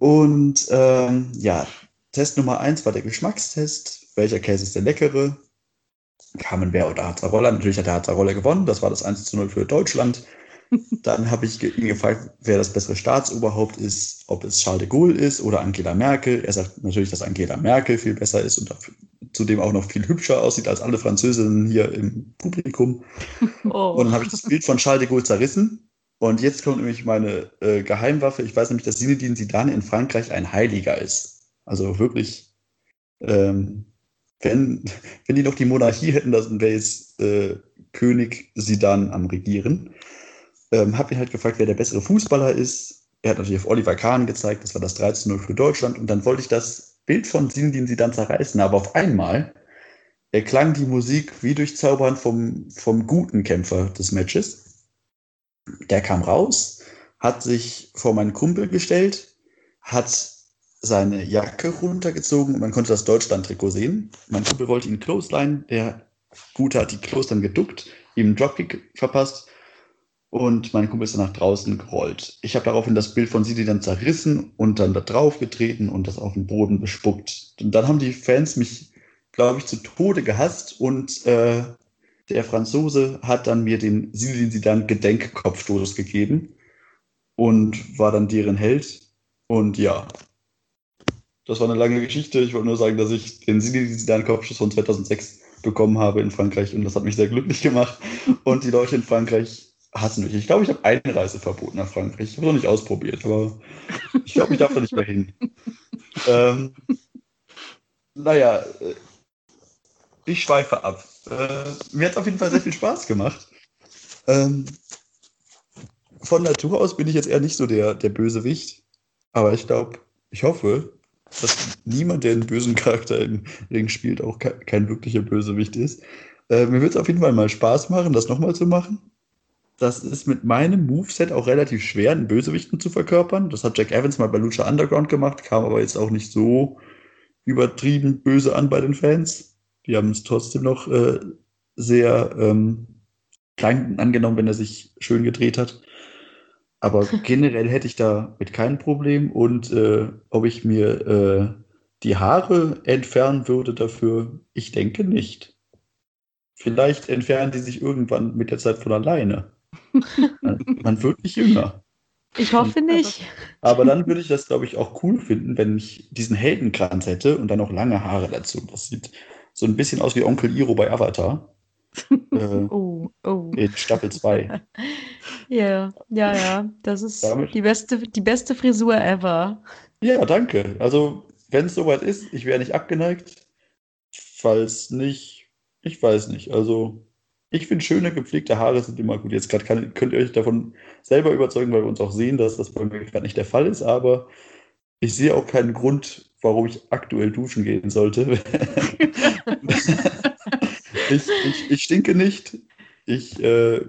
Speaker 4: Und ähm, ja, Test Nummer eins war der Geschmackstest. Welcher Käse ist der leckere? Camembert oder Hazzarolla. Natürlich hat der Hazzarolla gewonnen. Das war das 1 zu 0 für Deutschland. Dann habe ich ihn gefragt, wer das bessere Staatsoberhaupt ist, ob es Charles de Gaulle ist oder Angela Merkel. Er sagt natürlich, dass Angela Merkel viel besser ist und zudem auch noch viel hübscher aussieht als alle Französinnen hier im Publikum. Oh. Und dann habe ich das Bild von Charles de Gaulle zerrissen. Und jetzt kommt nämlich meine äh, Geheimwaffe. Ich weiß nämlich, dass Zinedine Zidane in Frankreich ein Heiliger ist. Also wirklich, ähm, wenn, wenn die noch die Monarchie hätten, dann wäre jetzt äh, König Zidane am Regieren. Ähm, hab ihn halt gefragt, wer der bessere Fußballer ist. Er hat natürlich auf Oliver Kahn gezeigt, das war das 13-0 für Deutschland. Und dann wollte ich das Bild von Sinedin sie dann zerreißen, aber auf einmal erklang die Musik wie durch Zaubern vom, vom guten Kämpfer des Matches. Der kam raus, hat sich vor meinen Kumpel gestellt, hat seine Jacke runtergezogen und man konnte das Deutschland-Trikot sehen. Mein Kumpel wollte ihn clothesline, der Gute hat die Clothesline geduckt, ihm einen Dropkick verpasst und mein Kumpel ist dann nach draußen gerollt. Ich habe daraufhin das Bild von Sidi dann zerrissen und dann da drauf getreten und das auf den Boden bespuckt. Und dann haben die Fans mich, glaube ich, zu Tode gehasst und äh, der Franzose hat dann mir den Sidi Sidan Gedenkkopfstoß gegeben und war dann deren Held. Und ja, das war eine lange Geschichte. Ich wollte nur sagen, dass ich den Sidi Sidan Kopfstoß von 2006 bekommen habe in Frankreich und das hat mich sehr glücklich gemacht. Und die Leute in Frankreich hassen mich. Ich glaube, ich habe Einreiseverbot nach Frankreich. Ich habe es noch nicht ausprobiert, aber ich glaube, ich darf da nicht mehr hin. ähm, naja, äh, ich schweife ab. Äh, mir hat es auf jeden Fall sehr viel Spaß gemacht. Ähm, von Natur aus bin ich jetzt eher nicht so der, der Bösewicht, aber ich glaube, ich hoffe, dass niemand, der einen bösen Charakter im Ring spielt, auch kein, kein wirklicher Bösewicht ist. Äh, mir wird es auf jeden Fall mal Spaß machen, das nochmal zu machen das ist mit meinem Moveset auch relativ schwer, einen Bösewichten zu verkörpern. Das hat Jack Evans mal bei Lucha Underground gemacht, kam aber jetzt auch nicht so übertrieben böse an bei den Fans. Die haben es trotzdem noch äh, sehr ähm, klein angenommen, wenn er sich schön gedreht hat. Aber generell hätte ich da mit kein Problem. Und äh, ob ich mir äh, die Haare entfernen würde dafür, ich denke nicht. Vielleicht entfernen die sich irgendwann mit der Zeit von alleine. Man wird nicht jünger.
Speaker 2: Ich hoffe nicht.
Speaker 4: Aber dann würde ich das, glaube ich, auch cool finden, wenn ich diesen Heldenkranz hätte und dann noch lange Haare dazu. Das sieht so ein bisschen aus wie Onkel Iro bei Avatar.
Speaker 2: äh, oh, oh.
Speaker 4: In Staffel 2.
Speaker 2: Ja, ja, ja. Das ist die beste, die beste Frisur ever.
Speaker 4: Ja, danke. Also, wenn es soweit ist, ich wäre nicht abgeneigt. Falls nicht, ich weiß nicht. Also, ich finde, schöne, gepflegte Haare sind immer gut. Jetzt gerade könnt ihr euch davon selber überzeugen, weil wir uns auch sehen, dass das bei mir gerade nicht der Fall ist. Aber ich sehe auch keinen Grund, warum ich aktuell duschen gehen sollte. ich, ich, ich, stinke nicht. Ich, äh,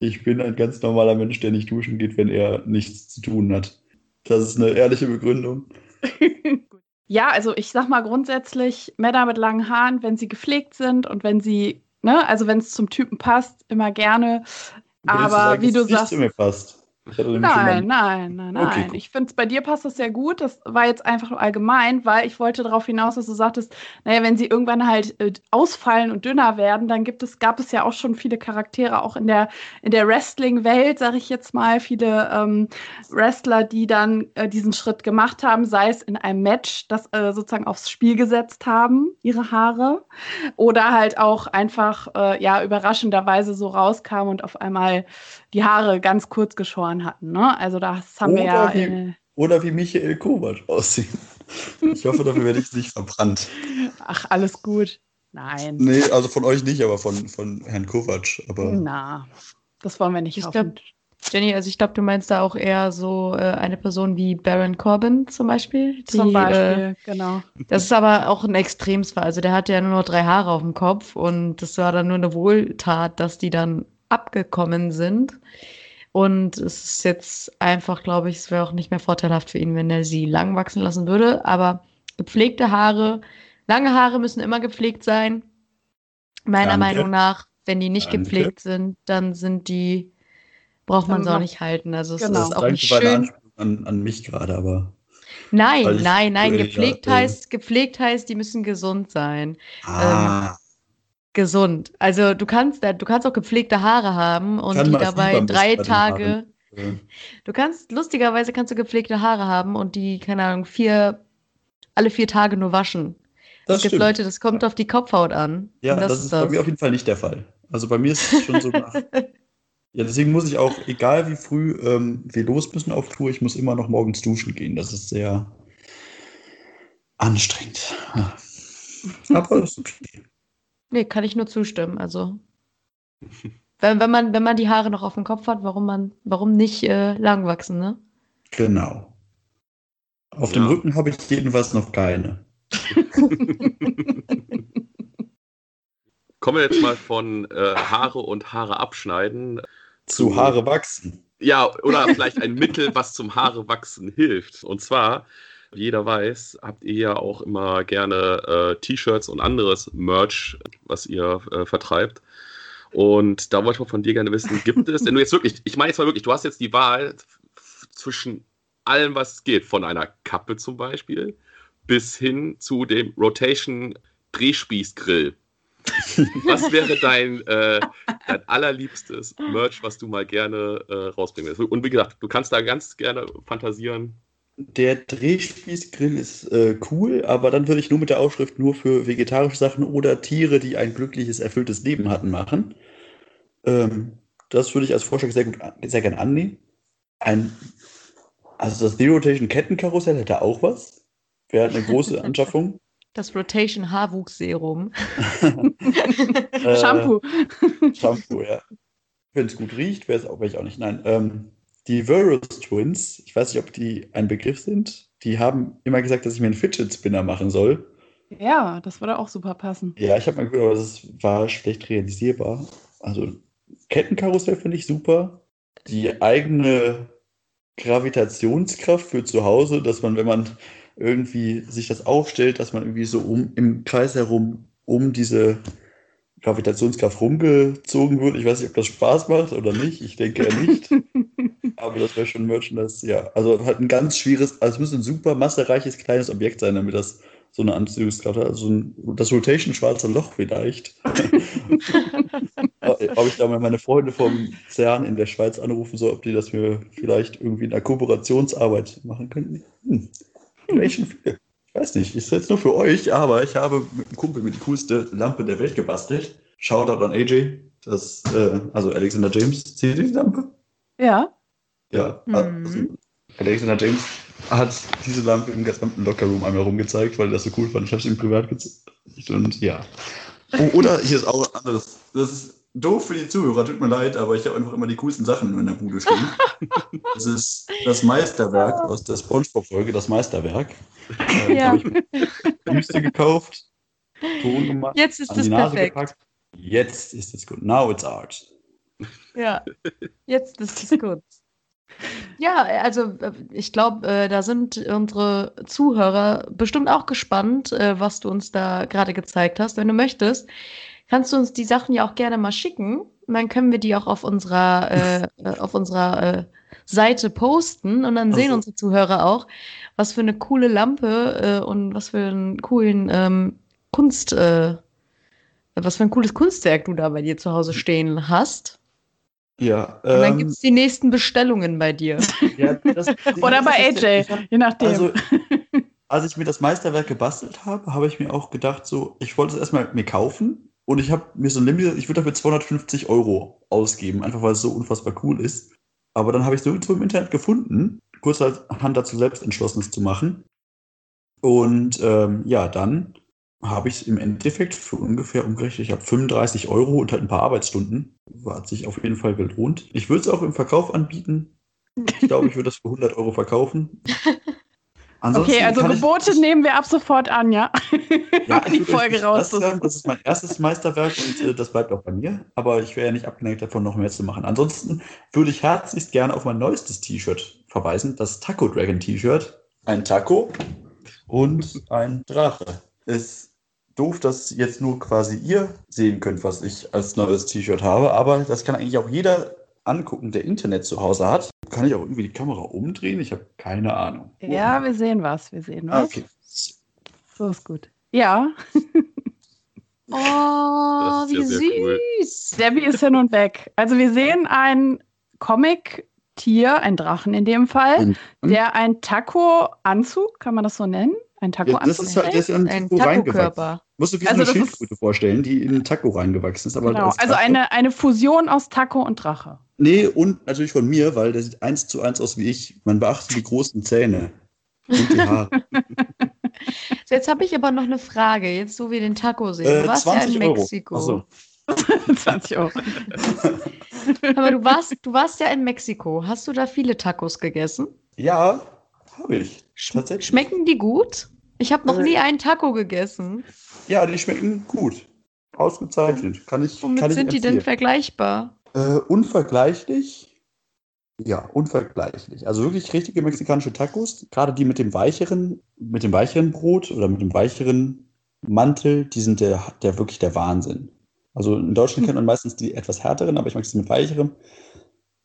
Speaker 4: ich bin ein ganz normaler Mensch, der nicht duschen geht, wenn er nichts zu tun hat. Das ist eine ehrliche Begründung.
Speaker 1: Ja, also ich sag mal grundsätzlich, Männer mit langen Haaren, wenn sie gepflegt sind und wenn sie Ne? Also wenn es zum Typen passt, immer gerne. Aber wie du sagst. Nicht zu mir passt. Nein, nein, nein, nein. Okay, ich finde, bei dir passt das sehr gut. Das war jetzt einfach nur allgemein, weil ich wollte darauf hinaus, dass du sagtest, naja, wenn sie irgendwann halt äh, ausfallen und dünner werden, dann gibt es, gab es ja auch schon viele Charaktere, auch in der, in der Wrestling-Welt, sage ich jetzt mal, viele ähm, Wrestler, die dann äh, diesen Schritt gemacht haben, sei es in einem Match, das äh, sozusagen aufs Spiel gesetzt haben, ihre Haare, oder halt auch einfach, äh, ja, überraschenderweise so rauskam und auf einmal die Haare ganz kurz geschoren hatten. Ne? Also das haben oder wir ja.
Speaker 4: Wie, oder wie Michael Kovac aussehen. Ich hoffe, dafür werde ich nicht verbrannt.
Speaker 1: Ach, alles gut. Nein.
Speaker 4: Nee, also von euch nicht, aber von, von Herrn Kovac. Aber
Speaker 1: Na, das wollen wir nicht
Speaker 2: ich hoffen. Glaub, Jenny, also ich glaube, du meinst da auch eher so äh, eine Person wie Baron Corbin zum Beispiel.
Speaker 1: Die, zum Beispiel, äh, genau.
Speaker 2: Das ist aber auch ein Extremsfall. Also der hatte ja nur noch drei Haare auf dem Kopf und das war dann nur eine Wohltat, dass die dann abgekommen sind. Und es ist jetzt einfach, glaube ich, es wäre auch nicht mehr vorteilhaft für ihn, wenn er sie lang wachsen lassen würde. Aber gepflegte Haare, lange Haare müssen immer gepflegt sein. Meiner
Speaker 4: Danke.
Speaker 2: Meinung nach, wenn die nicht
Speaker 4: Danke.
Speaker 2: gepflegt sind, dann sind die, braucht man sie auch nicht halten. Also es
Speaker 1: Genau.
Speaker 2: ist auch
Speaker 4: Danke
Speaker 2: nicht schön.
Speaker 4: An, an mich gerade, aber.
Speaker 2: Nein, nein, nein.
Speaker 4: ja,
Speaker 2: Gepflegt
Speaker 4: äh,
Speaker 2: heißt, gepflegt heißt, die müssen gesund sein.
Speaker 4: Ah,
Speaker 2: Gesund. Also du kannst, da- du kannst auch gepflegte Haare haben und die dabei drei Tage. Du kannst, lustigerweise kannst du gepflegte Haare haben und die, keine Ahnung, vier, alle vier Tage nur waschen.
Speaker 4: das
Speaker 2: es gibt
Speaker 4: stimmt.
Speaker 2: Leute, das kommt auf die Kopfhaut an.
Speaker 4: Ja,
Speaker 2: Und
Speaker 4: das, ist bei mir auf jeden Fall nicht der Fall. Also bei mir ist es schon so nach. Ja, deswegen muss ich auch, egal wie früh ähm, wir los müssen auf Tour, ich muss immer noch morgens duschen gehen. Das ist sehr anstrengend. Aber das ist okay.
Speaker 2: Nee, kann ich nur zustimmen. Also, wenn, wenn, man, wenn man die Haare noch auf dem Kopf hat, warum, man, warum nicht äh, lang wachsen, ne?
Speaker 4: Genau. Auf
Speaker 3: Ja.
Speaker 4: dem Rücken habe ich jedenfalls noch keine.
Speaker 3: Kommen wir jetzt mal von äh, Haare und Haare abschneiden.
Speaker 4: Zu Haare wachsen.
Speaker 3: Ja, oder vielleicht ein Mittel, was zum Haare wachsen hilft. Und zwar, jeder weiß, habt ihr ja auch immer gerne äh, T-Shirts und anderes Merch, was ihr äh, vertreibt. Und da wollte ich mal von dir gerne wissen, gibt es, denn du jetzt wirklich, ich meine jetzt mal wirklich, du hast jetzt die Wahl zwischen allem, was geht, von einer Kappe zum Beispiel, bis hin zu dem Rotation Drehspießgrill. Was wäre dein, äh, dein allerliebstes Merch, was du mal gerne äh, rausbringen willst? Und wie gesagt, du kannst da ganz gerne fantasieren.
Speaker 4: Der Drehspießgrill ist äh, cool, aber dann würde ich nur mit der Aufschrift nur für vegetarische Sachen oder Tiere, die ein glückliches, erfülltes Leben hatten, machen. Ähm, das würde ich als Vorschlag sehr gut, sehr gern annehmen. Ein, also das Zero Rotation Kettenkarussell hätte auch was. Wäre eine große Anschaffung.
Speaker 2: Das Rotation Haarwuchsserum.
Speaker 4: Äh,
Speaker 1: Shampoo.
Speaker 4: Shampoo, ja. Wenn es gut riecht, wäre es auch, wäre ich auch nicht. Nein, ähm, die Virus Twins, ich weiß nicht, ob die ein Begriff sind. Die haben immer gesagt, dass ich mir einen Fidget Spinner machen soll.
Speaker 1: Ja, das würde auch super passen.
Speaker 4: Ja, ich habe mal gehört, aber das war schlecht realisierbar. Also Kettenkarussell finde ich super. Die eigene Gravitationskraft für zu Hause, dass man, wenn man irgendwie sich das aufstellt, dass man irgendwie so um im Kreis herum um diese Gravitationskraft rumgezogen wird. Ich weiß nicht, ob das Spaß macht oder nicht. Ich denke eher nicht. Aber das wäre schon Merchandise, ja. Also halt ein ganz schwieriges, also es müsste ein super massereiches kleines Objekt sein, damit das so eine Anziehungskraft hat. Also ein, das Rotation schwarze Loch vielleicht. ob ich da mal meine Freunde vom CERN in der Schweiz anrufen soll, ob die das mir vielleicht irgendwie in einer Kooperationsarbeit machen könnten. Hm. Vielleicht schon viel. Ich weiß nicht, ist jetzt nur für euch, aber ich habe mit einem Kumpel mir die coolste Lampe der Welt gebastelt. Shoutout an AJ, das, äh, also Alexander James, seht ihr die Lampe?
Speaker 1: Ja.
Speaker 4: Ja,
Speaker 2: Mhm.
Speaker 4: also Alexander James hat diese Lampe im gesamten Lockerroom einmal rumgezeigt, weil er das so cool fand. Ich habe es ihm privat gezeigt und ja. Oh, oder hier ist auch anderes. Das ist doof für die Zuhörer, tut mir leid, aber ich habe einfach immer die coolsten Sachen in der Bude stehen. Das ist das Meisterwerk aus der Spongebob-Folge, das Meisterwerk. Äh,
Speaker 2: Ja.
Speaker 4: habe ich mir Wüste gekauft, Ton gemacht,
Speaker 2: Jetzt ist
Speaker 4: an
Speaker 2: es
Speaker 4: die Nase
Speaker 2: perfekt.
Speaker 4: gepackt. Jetzt ist es gut. Now it's art.
Speaker 2: Ja, jetzt ist es gut. Ja, also äh, ich glaube, äh, da sind unsere Zuhörer bestimmt auch gespannt, äh, was du uns da gerade gezeigt hast. Wenn du möchtest, kannst du uns die Sachen ja auch gerne mal schicken. Und dann können wir die auch auf unserer, äh, auf unserer äh, Seite posten und dann sehen
Speaker 4: Also-
Speaker 2: unsere Zuhörer auch, was für eine coole Lampe äh, und was für einen coolen ähm, Kunst, äh, was für ein cooles Kunstwerk du da bei dir zu Hause stehen hast.
Speaker 4: Ja,
Speaker 2: Und dann
Speaker 4: ähm,
Speaker 2: gibt es die nächsten Bestellungen bei dir.
Speaker 4: ja, das,
Speaker 1: Oder bei AJ, je nachdem.
Speaker 4: Also, als ich mir das Meisterwerk gebastelt habe, habe ich mir auch gedacht, so, ich wollte es erstmal mir kaufen und ich habe mir so ein Limit, ich würde dafür 250 Euro ausgeben, einfach weil es so unfassbar cool ist. Aber dann habe ich es nirgendwo im Internet gefunden, kurzerhand dazu selbst entschlossen, es zu machen. Und ähm, ja, dann habe ich es im Endeffekt für ungefähr umgerechnet, ich habe 35 Euro und halt ein paar Arbeitsstunden. Hat sich auf jeden Fall gelohnt. Ich würde es auch im Verkauf anbieten. Ich glaube, ich würde das für 100 Euro verkaufen. Ansonsten
Speaker 1: Okay, also
Speaker 4: kann ich-
Speaker 1: Gebote nehmen wir ab sofort an, ja?
Speaker 4: Ja,
Speaker 1: die Folge raus.
Speaker 4: Das, sagen, das ist mein erstes Meisterwerk und äh, das bleibt auch bei mir. Aber ich wäre ja nicht abgeneigt davon, noch mehr zu machen. Ansonsten würde ich herzlichst gerne auf mein neuestes T-Shirt verweisen, das Taco Dragon T-Shirt. Ein Taco und ein Drache. Ist doof, dass jetzt nur quasi ihr sehen könnt, was ich als neues T-Shirt habe. Aber das kann eigentlich auch jeder angucken, der Internet zu Hause hat. Kann ich auch irgendwie die Kamera umdrehen? Ich habe keine Ahnung.
Speaker 1: Ja, wir sehen was, wir sehen
Speaker 4: Ah,
Speaker 1: was.
Speaker 4: okay.
Speaker 1: So ist gut. Ja,
Speaker 2: Oh, wie
Speaker 3: ja sehr cool.
Speaker 2: süß.
Speaker 1: Debbie ist hin und weg. Also wir sehen ein Comic-Tier, ein Drachen in dem Fall,
Speaker 4: Ein-
Speaker 1: der ein Taco-Anzug, kann man das so nennen? Ein
Speaker 4: Ja,
Speaker 1: Taco-Anzug.
Speaker 4: das ist halt, der ist ja in
Speaker 2: Ein
Speaker 4: Taco reingewachsen.
Speaker 2: Taco-Körper.
Speaker 4: Musst du wie
Speaker 1: Also
Speaker 4: so eine Schildkröte vorstellen, die in einen Taco reingewachsen ist. Aber
Speaker 1: genau.
Speaker 4: als
Speaker 1: Also eine, eine Fusion aus Taco und Drache.
Speaker 4: Nee, und natürlich von mir, weil der sieht eins zu eins aus wie ich. Man beachte die großen Zähne und die Haare.
Speaker 2: So, jetzt habe ich aber noch eine Frage, jetzt so wie den Taco sehen.
Speaker 4: Äh,
Speaker 2: Du warst ja
Speaker 4: 20
Speaker 2: in
Speaker 4: Euro.
Speaker 2: Mexiko.
Speaker 4: So.
Speaker 1: 20 Euro.
Speaker 2: Aber du warst, du warst ja in Mexiko. Hast du da viele Tacos gegessen?
Speaker 4: Ja, habe ich. Tatsächlich.
Speaker 2: schmecken die gut? Ich habe noch
Speaker 4: Äh,
Speaker 2: nie einen Taco gegessen.
Speaker 4: Ja, die schmecken gut. Ausgezeichnet. Kann ich,
Speaker 2: Womit
Speaker 4: kann ich
Speaker 2: sind die denn
Speaker 4: empfehlen.
Speaker 2: vergleichbar?
Speaker 4: Äh, unvergleichlich. Ja, unvergleichlich. Also wirklich richtige mexikanische Tacos, gerade die mit dem weicheren, mit dem weicheren Brot oder mit dem weicheren Mantel, die sind der, der wirklich der Wahnsinn. Also in Deutschland kennt man meistens die etwas härteren, aber ich mag sie mit weicherem,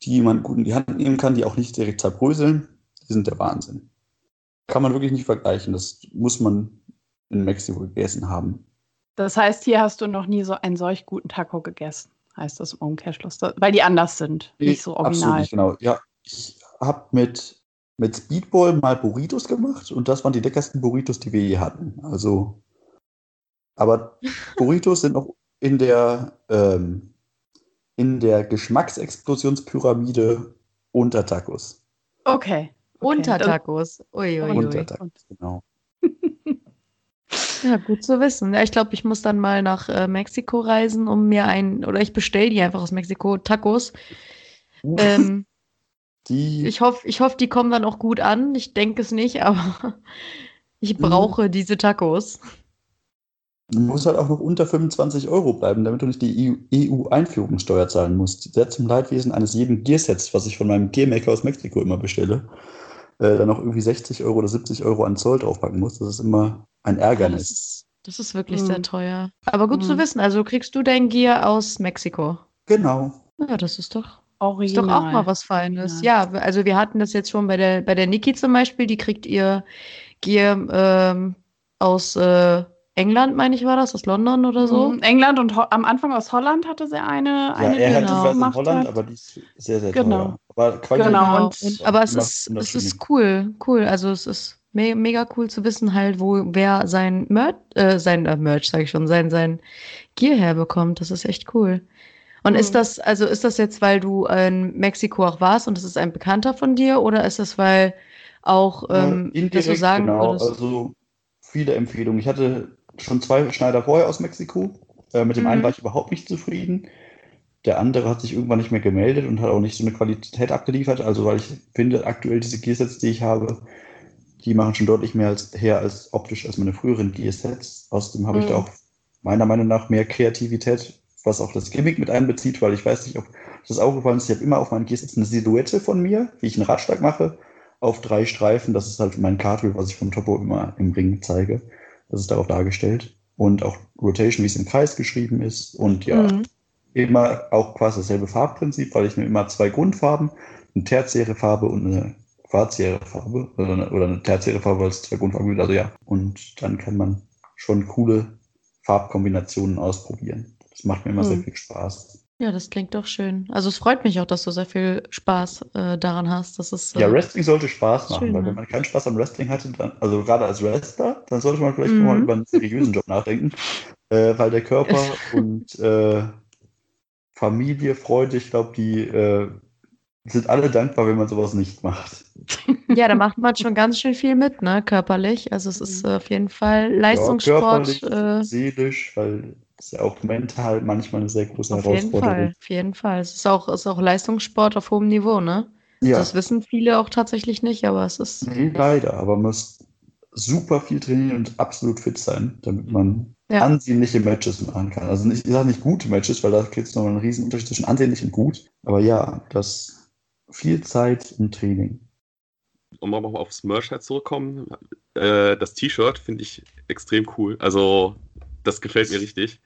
Speaker 4: die man gut in die Hand nehmen kann, die auch nicht direkt zerbröseln. Die sind der Wahnsinn. Kann man wirklich nicht vergleichen. Das muss man in Mexiko gegessen haben.
Speaker 1: Das heißt, hier hast du noch nie so einen solch guten Taco gegessen, heißt das im Umkehrschluss. Weil die anders sind, nicht so
Speaker 4: Absolut
Speaker 1: original.
Speaker 4: nicht, genau. Ja, ich habe mit, mit Speedball mal Burritos gemacht und das waren die leckersten Burritos, die wir je hatten. Also, aber Burritos sind noch in der, ähm, in der Geschmacksexplosionspyramide unter Tacos.
Speaker 1: Okay. Okay.
Speaker 2: Unter
Speaker 1: Das-
Speaker 2: Tacos. Uiuiui.
Speaker 4: Unter Tacos, genau.
Speaker 2: Ja, gut zu wissen. Ja, ich glaube, ich muss dann mal nach äh, Mexiko reisen, um mir ein, oder ich bestelle die einfach aus Mexiko, Tacos. Ähm,
Speaker 4: die,
Speaker 2: ich hoffe, ich hoff, die kommen dann auch gut an. Ich denke es nicht, aber ich brauche diese Tacos.
Speaker 4: muss halt auch noch unter 25 Euro bleiben, damit du nicht die EU-Einführungssteuer zahlen musst. Sehr zum Leidwesen eines jeden Gearsets, was ich von meinem Gearmaker aus Mexiko immer bestelle, äh, dann noch irgendwie 60 Euro oder 70 Euro an Zoll draufpacken muss. Das ist immer ein
Speaker 2: Ja, das,
Speaker 4: Ärgernis.
Speaker 2: ist, das ist wirklich
Speaker 1: Mhm.
Speaker 2: sehr teuer. Aber gut zu
Speaker 1: Mhm.
Speaker 2: wissen. Also kriegst du dein Gear aus Mexiko.
Speaker 4: Genau.
Speaker 2: Ja, das ist doch, ist
Speaker 1: Original.
Speaker 2: doch auch mal was Feines. Ja, also wir hatten das jetzt schon bei der, bei der Niki zum Beispiel, die kriegt ihr Gear ähm, aus äh, England, meine ich, war das, aus London oder so.
Speaker 1: Mhm. England und Ho am Anfang aus Holland hatte sie eine,
Speaker 4: Ja,
Speaker 1: eine
Speaker 4: er hat
Speaker 2: genau.
Speaker 4: die in Holland,
Speaker 1: hat.
Speaker 4: aber die ist sehr, sehr
Speaker 1: Genau.
Speaker 4: teuer. Aber
Speaker 1: Genau,
Speaker 4: ist
Speaker 1: und-
Speaker 2: aber es ist, es ist cool, cool. Also es ist me mega cool zu wissen halt, wo wer sein Merch, äh, sein äh, Merch, sag ich schon, sein, sein Gear herbekommt. Das ist echt cool. Und ist
Speaker 1: Mhm.
Speaker 2: das, also ist das jetzt, weil du in Mexiko auch warst und das ist ein Bekannter von dir oder ist das, weil auch, ähm,
Speaker 4: Äh,
Speaker 2: dass du sagen
Speaker 4: genau.
Speaker 2: würdest,
Speaker 4: Also viele Empfehlungen. Ich hatte schon zwei Schneider vorher aus Mexiko. Äh, mit dem einen
Speaker 2: Mhm.
Speaker 4: war ich überhaupt nicht zufrieden. Der andere hat sich irgendwann nicht mehr gemeldet und hat auch nicht so eine Qualität abgeliefert. Also, weil ich finde, aktuell diese Gearsets, die ich habe, die machen schon deutlich mehr als, her als optisch als meine früheren Gearsets. Außerdem habe ich da
Speaker 1: Mhm.
Speaker 4: auch meiner Meinung nach mehr Kreativität, was auch das Gimmick mit einbezieht, weil ich weiß nicht, ob das aufgefallen ist. Ich habe immer auf meinen Gearsets eine Silhouette von mir, wie ich einen Radschlag mache, auf drei Streifen. Das ist halt mein Cartwheel, was ich vom Topo immer im Ring zeige. Das ist darauf dargestellt. Und auch Rotation, wie es im Kreis geschrieben ist. Und ja,
Speaker 1: Mhm.
Speaker 4: immer auch quasi dasselbe Farbprinzip, weil ich nehme immer zwei Grundfarben, eine tertiäre Farbe und eine quartiäre Farbe oder eine, oder eine tertiäre Farbe, weil es zwei Grundfarben gibt. Also ja, und dann kann man schon coole Farbkombinationen ausprobieren. Das macht mir immer sehr
Speaker 1: Mhm.
Speaker 4: viel Spaß.
Speaker 2: Ja, das klingt doch schön. Also es freut mich auch, dass du sehr viel Spaß äh, daran hast. Das ist,
Speaker 4: Ja,
Speaker 2: äh,
Speaker 4: Wrestling sollte Spaß machen,
Speaker 2: Schön,
Speaker 4: weil wenn man keinen Spaß am Wrestling hatte, dann, also gerade als Wrestler, dann sollte man vielleicht
Speaker 2: Mhm.
Speaker 4: mal über einen seriösen Job nachdenken, äh, weil der Körper und äh, Familie, Freunde, ich glaube, die äh, sind alle dankbar, wenn man sowas nicht macht.
Speaker 2: Ja, da macht man schon ganz schön viel mit, ne, körperlich. Also es ist äh, auf jeden Fall Leistungssport.
Speaker 4: Ja, körperlich, seelisch, weil es ja auch mental manchmal eine sehr große
Speaker 2: auf jeden
Speaker 4: Herausforderung
Speaker 2: Fall, auf jeden Fall. Es ist auch, ist auch Leistungssport auf hohem Niveau, ne? Ja. Das wissen viele auch tatsächlich nicht, aber es ist.
Speaker 4: Nee, leider, aber man muss super viel trainieren und absolut fit sein, damit man ja. ansehnliche Matches machen kann. Also nicht, ich sage nicht gute Matches, weil da gibt es noch einen riesen Unterschied zwischen ansehnlich und gut. Aber ja, das viel Zeit im Training.
Speaker 3: Um auch mal aufs Merch halt zurückkommen, äh, das T-Shirt finde ich extrem cool. Also das gefällt mir richtig.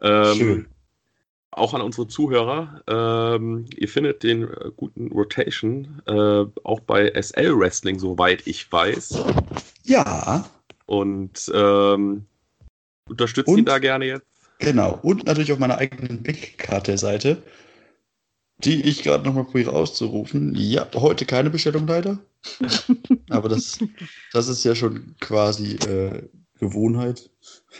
Speaker 3: Ähm, Schön auch an unsere Zuhörer, ähm, ihr findet den äh, guten Rotation äh, auch bei SL Wrestling, soweit ich weiß.
Speaker 4: Ja.
Speaker 3: Und ähm, unterstützt Und, ihn da gerne jetzt.
Speaker 4: Genau. Und natürlich auf meiner eigenen Big Cartel-Seite, die ich gerade nochmal probiere auszurufen. Ja, heute keine Bestellung leider. Aber das, das ist ja schon quasi äh, Gewohnheit.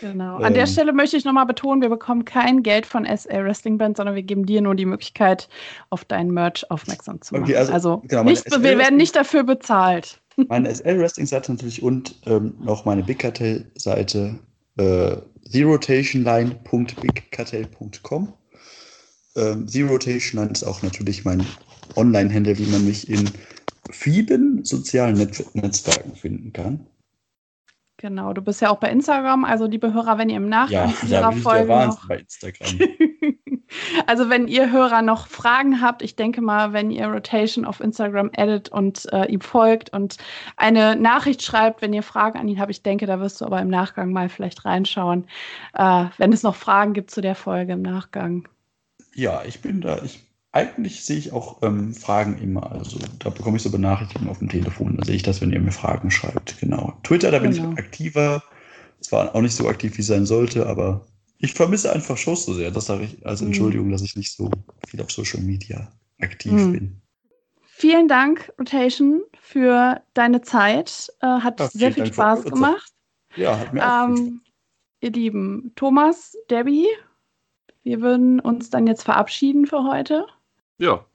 Speaker 1: Genau. An ähm, der Stelle möchte ich nochmal betonen, wir bekommen kein Geld von SA Wrestling Band, sondern wir geben dir nur die Möglichkeit, auf deinen Merch aufmerksam zu machen. Okay, also, also genau, nicht, wir werden nicht dafür bezahlt.
Speaker 4: Meine SL Wrestling Seite natürlich und ähm, noch meine Big Cartel Seite äh, therotationline.bigcartel.com. Ähm, The Rotation Line ist auch natürlich mein Online-Händler, wie man mich in vielen sozialen Net Netzwerken finden kann.
Speaker 1: Genau, du bist ja auch bei Instagram, also liebe Hörer, wenn ihr im Nachgang
Speaker 4: ja, ihrer Folge noch bei Instagram.
Speaker 1: also wenn ihr Hörer noch Fragen habt, ich denke mal, wenn ihr Rotation auf Instagram edit und äh, ihm folgt und eine Nachricht schreibt, wenn ihr Fragen an ihn habt, ich denke, da wirst du aber im Nachgang mal vielleicht reinschauen, äh, wenn es noch Fragen gibt zu der Folge im Nachgang.
Speaker 4: Ja, ich bin da, ich eigentlich sehe ich auch ähm, Fragen immer. Also da bekomme ich so Benachrichtigungen auf dem Telefon. Da sehe ich das, wenn ihr mir Fragen schreibt. Genau. Twitter, da bin genau. ich aktiver. Zwar auch nicht so aktiv, wie sein sollte, aber ich vermisse einfach Shows so sehr. Das sage ich als mhm. Entschuldigung, mhm. dass ich nicht so viel auf Social Media aktiv mhm. bin.
Speaker 1: Vielen Dank, Rotation, für deine Zeit. Äh, hat ja, sehr viel Dank Spaß gemacht.
Speaker 4: Ja, hat mir auch ähm,
Speaker 1: Ihr Lieben, Thomas, Debbie, wir würden uns dann jetzt verabschieden für heute.
Speaker 3: Ja.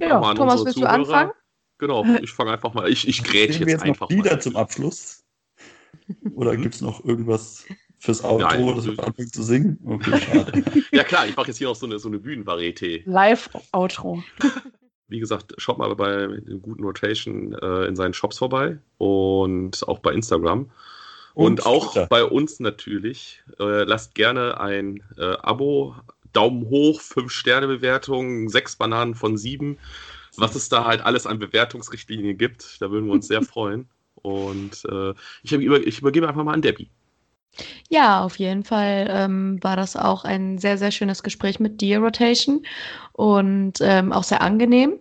Speaker 1: ja Thomas, willst Zuhörer. du anfangen?
Speaker 3: Genau, ich fange einfach mal. Ich, ich grätsch jetzt, jetzt einfach
Speaker 4: Lieder mal. zum Abschluss? Oder gibt es noch irgendwas fürs Outro, Nein, dass wir anfangen zu singen? Okay,
Speaker 3: schade. ja klar, ich mache jetzt hier noch so eine, so eine Bühnenvarieté.
Speaker 1: Live-Outro.
Speaker 3: Wie gesagt, schaut mal bei dem guten Rotation äh, in seinen Shops vorbei und auch bei Instagram. Und, und auch Twitter. bei uns natürlich. Äh, lasst gerne ein äh, Abo Daumen hoch, 5-Sterne-Bewertung, 6 Bananen von 7. Was es da halt alles an Bewertungsrichtlinien gibt, da würden wir uns sehr freuen. Und äh, ich, über, ich, übergebe einfach mal an Debbie.
Speaker 2: Ja, auf jeden Fall ähm, war das auch ein sehr, sehr schönes Gespräch mit dir, Rotation. Und ähm, auch sehr angenehm.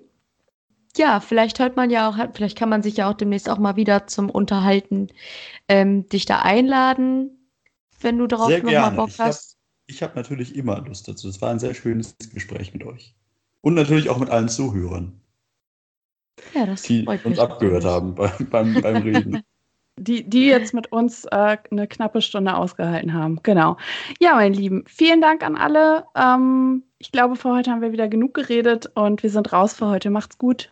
Speaker 2: Ja, vielleicht hört man ja auch, vielleicht kann man sich ja auch demnächst auch mal wieder zum Unterhalten ähm, dich da einladen, wenn du darauf nochmal Bock hast
Speaker 4: ich habe natürlich immer Lust dazu. Es war ein sehr schönes Gespräch mit euch. Und natürlich auch mit allen Zuhörern. Ja, das die uns abgehört haben beim, beim, beim Reden.
Speaker 1: Die, die jetzt mit uns äh, eine knappe Stunde ausgehalten haben. Genau. Ja, meine Lieben, vielen Dank an alle. Ähm, ich glaube, für heute haben wir wieder genug geredet und wir sind raus für heute. Macht's gut.